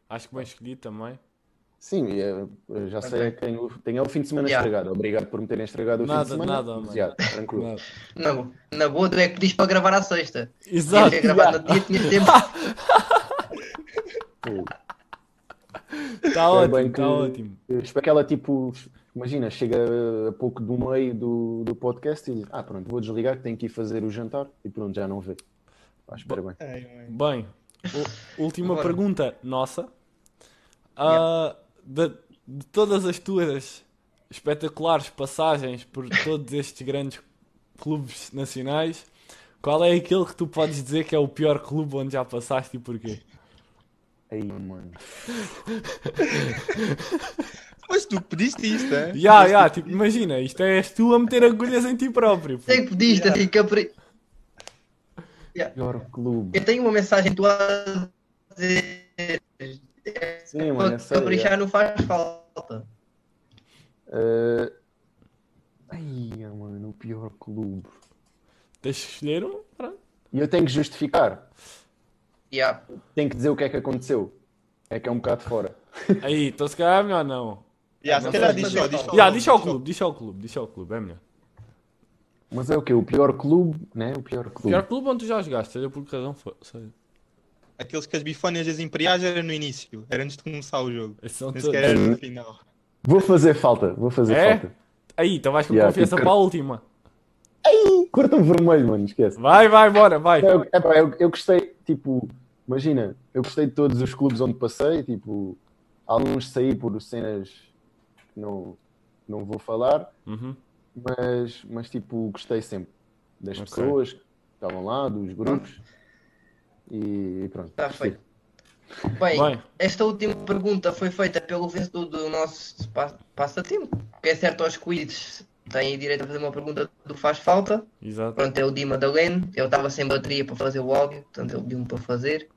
Acho que bem escolhido também. Sim, e, eh, eu já sei que tenho, tenho o fim de semana Yeah. estragado. Obrigado por me terem estragado o Nada, fim de semana. nada, Mas, já, tranquilo. Nada. Não, na boa, tu é que pediste para gravar à sexta. Exato. Tinha gravar no dia, tinha [laughs] tempo. Está É ótimo, bem está ótimo. eu espero que ela, tipo, imagina, chega a pouco do meio do, do podcast e diz: Ah, pronto, vou desligar tenho que ir fazer o jantar e pronto, já não vê. Pá, espera bem. Mãe. Bem, u- última pergunta nossa. Ah, de, de todas as tuas espetaculares passagens por todos estes grandes clubes nacionais, qual é aquele que tu podes dizer que é o pior clube onde já passaste e porquê? Aí, mano. [laughs] Mas tu pediste isto, é? Ya, ya, tipo, imagina, isto é és tu a meter agulhas em ti próprio. Sei que pediste, assim, capri... Pior clube. Eu tenho uma mensagem tua a dizer. Sim, mano, é caprichar não faz falta. Eh, Ai, mano, o pior clube. Tens que escolher um. pronto. E eu tenho que justificar. Yeah. Tenho que dizer o que é que aconteceu. É que é um bocado fora. Aí, então se calhar é melhor não. Já, se calhar. Ya, diz ao clube, diz ao clube, diz ao clube, é melhor. Mas é o quê? O pior clube, né? O pior clube. Pior clube onde tu já jogaste, seja por que razão for. seja. Aqueles que as bifónias das imperiais era no início, era antes de começar o jogo. Nem todos. sequer era no final. Vou fazer falta, vou fazer É? falta. Aí, então vais com Ya, confiança tipo, para a última. Corta-me vermelho, mano, esquece. Vai, vai, bora, vai. Eu, epá, eu, eu gostei, tipo, imagina, eu gostei de todos os clubes onde passei, tipo, alguns saí por cenas não, não vou falar, Uhum. mas, mas tipo, gostei sempre das Ok. pessoas que estavam lá, dos grupos e, e pronto. Tá gostei. feito. Bem, Bem. esta última pergunta foi feita pelo vencedor do nosso pa- passatempo. Que é certo aos quizzes têm direito a fazer uma pergunta do faz falta. Exato. Pronto, é o Di Madalene. Eu estava sem bateria para fazer o áudio, portanto ele pediu-me para fazer.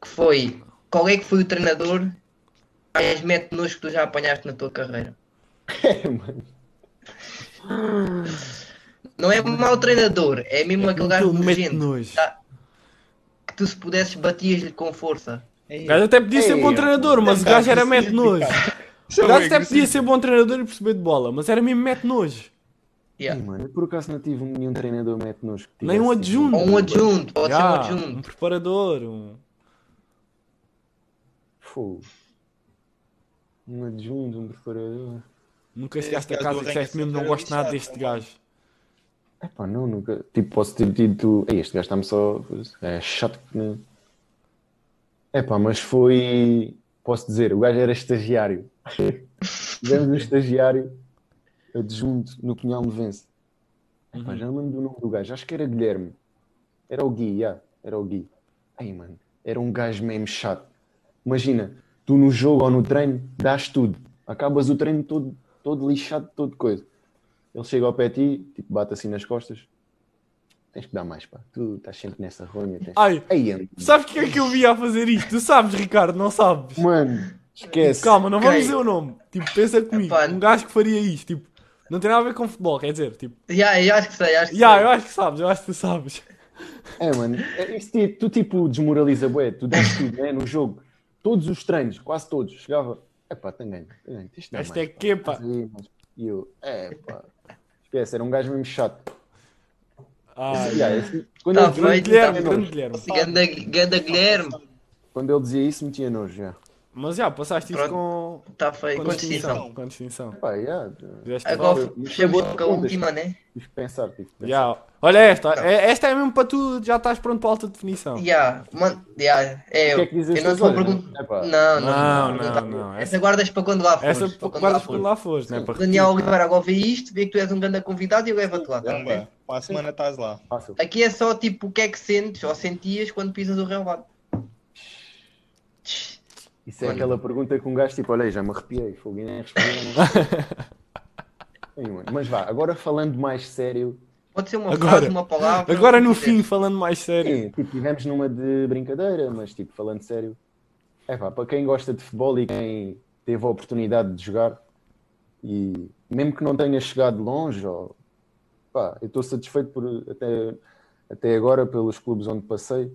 Que foi, qual é que foi o treinador mais mete nojo que tu já apanhaste na tua carreira? É, [laughs] mano. Não é um mau treinador, é mesmo aquele gajo Aquele mete nojento. tá? Que tu se pudesses batias-lhe com força. O gajo até podia ser Ei, bom treinador, mas o gajo era mete nojo. [laughs] O gajo até podia ser bom treinador e perceber de bola, mas era mesmo mete nojo. Yeah. Ei, mano, eu por acaso não tive nenhum treinador mete nos que Nem um adjunto. Ou um adjunto, pode Ya, ser um um adjunto. preparador, um... Fogo. Um adjunto, um preparador. Nunca chegaste a casa e disseste mesmo não gosto nada deste gajo. Epá, não, nunca. Tipo, posso ter tido. Ei, este gajo está-me só. É chato que não. Epá, mas foi. Posso dizer, o gajo era estagiário. [laughs] Tivemos um estagiário adjunto no Pinhal Novense. Epá, já não lembro do nome do gajo. Acho que era Guilherme. Era o Gui, já. Era o Gui. Ai, mano. era um gajo mesmo chato. Imagina, tu no jogo ou no treino dás tudo, acabas o treino todo, todo lixado, todo coisa. Ele chega ao pé de ti, tipo, bate assim nas costas. Tens que dar mais, pá. Tu estás sempre nessa ronha. Tens... Ai, Ei, Ant- sabes porque é que eu via a fazer isto? Tu sabes, Ricardo, não sabes? Mano, esquece. Calma, não vamos dizer o nome. Tipo, pensa comigo. Epá. Um gajo que faria isto, tipo, não tem nada a ver com futebol, quer dizer, tipo, Já, eu acho que sei, acho que já, sei. eu acho que sabes, eu acho que tu sabes. É, mano, é, isso ti- tu tipo desmoraliza, bué, tu dás tudo, né, no jogo. Todos os treinos, quase todos, chegava, é pá, tem ganho, tem ganho, de dar Esta mais, é que, pá. E eu, é pá, esquece, era um gajo mesmo chato. Ai, Esse- yeah, esse- quando, Tá ele dizia, feito, Guilherme, tá. Guilherme. Ganda Guilherme. quando ele dizia isso, metia nojo, já. Mas já, passaste isso com, Está feito. com Com distinção. Com distinção. Pá, yeah, Agora com a última, né? tive que pensar, tive que pensar. Já. Olha esta, é- esta é mesmo para tu, já estás pronto para a alta definição. Já, mano, já, é, O que é que dizes eu não né? Não, não, Não, não, não, não, Essa guardas para quando lá fores. Essa para quando guardas lá quando fores. lá fores, não é? Para Daniel. Oliveira agora vê isto, vê que tu és um grande convidado e eu levo-te lá, tá? para a semana estás lá. Aqui é só tipo o que é que sentes ou sentias quando pisas o relvado. Isso é aquela pergunta que um gajo tipo, olha já me arrepiei, fogo e nem [laughs] mano, Mas vá, agora falando mais sério, Pode ser uma Agora- frase, uma palavra. Agora no fim, falando mais sério. sim, tipo, tivemos numa de brincadeira, mas tipo, falando sério, é pá, para quem gosta de futebol e quem teve a oportunidade de jogar, e mesmo que não tenha chegado longe, ou, pá, eu estou satisfeito por até, até agora pelos clubes onde passei,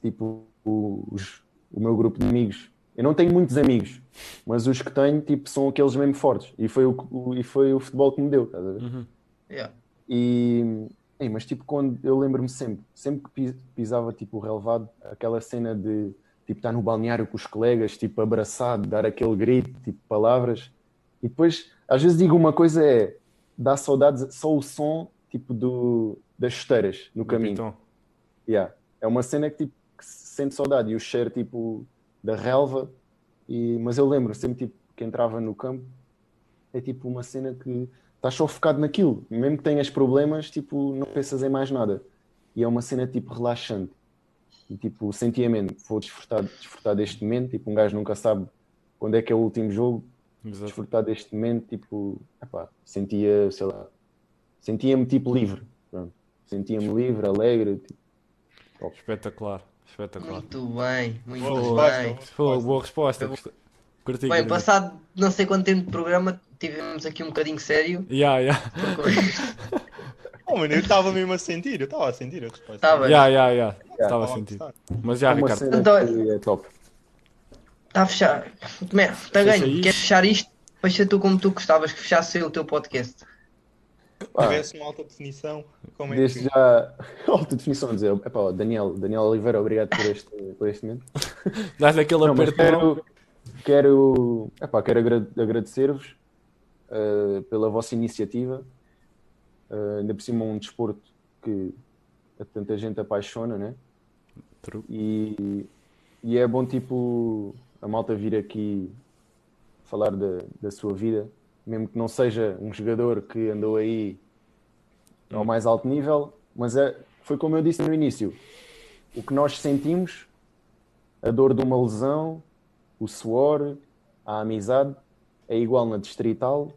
tipo, os- o meu grupo de amigos. Eu não tenho muitos amigos, mas os que tenho, tipo, são aqueles mesmo fortes. E foi o, o- e foi o futebol que me deu, estás a ver? Uhum. Yeah. E, ei, mas tipo, quando eu lembro-me sempre, sempre que pis- pisava tipo o relevado, aquela cena de tipo estar no balneário com os colegas, tipo abraçado, dar aquele grito, tipo palavras. E depois, às vezes digo uma coisa é dá saudades só o som tipo do das chuteiras no caminho. Yeah. É uma cena que, tipo, que se sente saudade e o cheiro tipo da relva. E, mas eu lembro sempre tipo, que entrava no campo, é tipo uma cena que estás só focado naquilo. Mesmo que tenhas problemas, tipo, não pensas em mais nada. E é uma cena tipo relaxante. E tipo, sentia mesmo, vou desfrutar, desfrutar deste momento. Tipo, um gajo nunca sabe quando é que é o último jogo. exato. Desfrutar deste momento, tipo, epá, sentia, sei lá, sentia-me tipo livre. Sentia-me livre, alegre. Tipo, Espetacular, espetacular. Muito bem, muito Boa bem. resposta, boa boa resposta. Curti. Bem, curti. passado não sei quanto tempo de programa, tivemos aqui um bocadinho sério. Ya, ya. Oh, mano, eu estava mesmo a sentir, eu estava a sentir a resposta. Tava. Ya, ya, ya. Estava a Estava a sentir. Mas já, Ricardo. Então- é top. Está a fechar. Está ganho. Queres fechar isto? Fecha tu como tu gostavas que fechasse o teu podcast. Pá, tivesse uma alta definição, como é desde que. já, [laughs] alta definição a dizer, epá, ó, Daniel, Daniel Oliveira, obrigado por este, por este momento. [laughs] Dás aquele Não, mas aperto quero, quero, epá, quero agra- agradecer-vos eh, pela vossa iniciativa. Eh, ainda por cima um desporto que tanta gente apaixona, né? True. E, e é bom, tipo, a malta vir aqui falar da, da sua vida, mesmo que não seja um jogador que andou aí ao mais alto nível, mas é, foi como eu disse no início: o que nós sentimos, a dor de uma lesão, o suor, a amizade, é igual na Distrital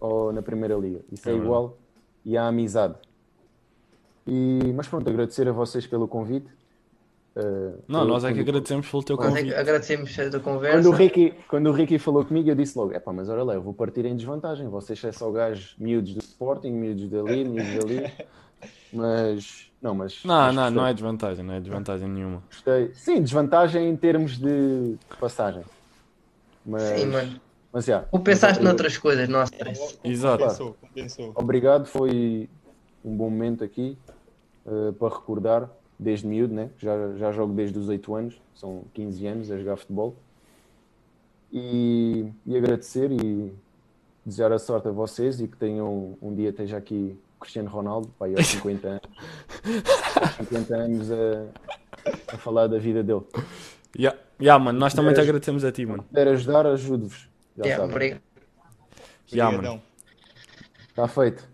ou na Primeira Liga. Isso É é, igual. E a amizade. E, mas pronto, agradecer a vocês pelo convite. Uh, Não, eu- nós é que quando- agradecemos pelo teu Nós é convite. agradecemos a tua Quando o, conversa. Ricky, quando o Ricky falou comigo, eu disse logo: é pá, mas olha lá, eu vou partir em desvantagem. Vocês são só gajos miúdos do Sporting, miúdos dali, miúdos dali. [laughs] Mas, não, mas. Não, mas não, gostei. não é desvantagem, não é desvantagem nenhuma. Gostei. Sim, desvantagem em termos de passagem. Mas, Sim, mano. mas já. Ou pensaste Mas, noutras coisas, não há stress. Exato. Compensou, compensou. Obrigado, foi um bom momento aqui eh, para recordar, desde miúdo, né? já, já jogo desde os 8 anos, são 15 anos a jogar futebol. E, e agradecer e desejar a sorte a vocês e que tenham um dia esteja aqui o Cristiano Ronaldo, pai, aos 50 anos, aos 50 anos a, a falar da vida dele. Ya, ya, mano, nós também te agradecemos a ti, mano. Se puder ajudar, ajude-vos. Já Yeah, obrigado. Ya, mano. Está feito.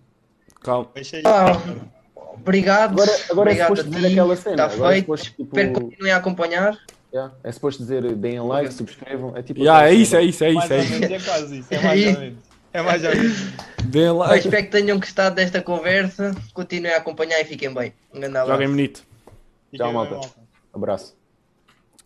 Calma. Deixa aí. Obrigado. Agora, agora é Obrigado suposto a dizer aquela cena. Está é feito. suposto, tipo, Espero que continuem a acompanhar. yeah, é suposto dizer deem like, subscrevam. É tipo. Yeah, é isso, é isso, é isso, Mais é ou isso. menos, é quase isso. É mais ou menos. É mais ou menos. Deem like. espero que tenham gostado desta conversa. Continuem a acompanhar e fiquem bem. Um grande abraço. Joguem bonito. Bem, malta. Abraço.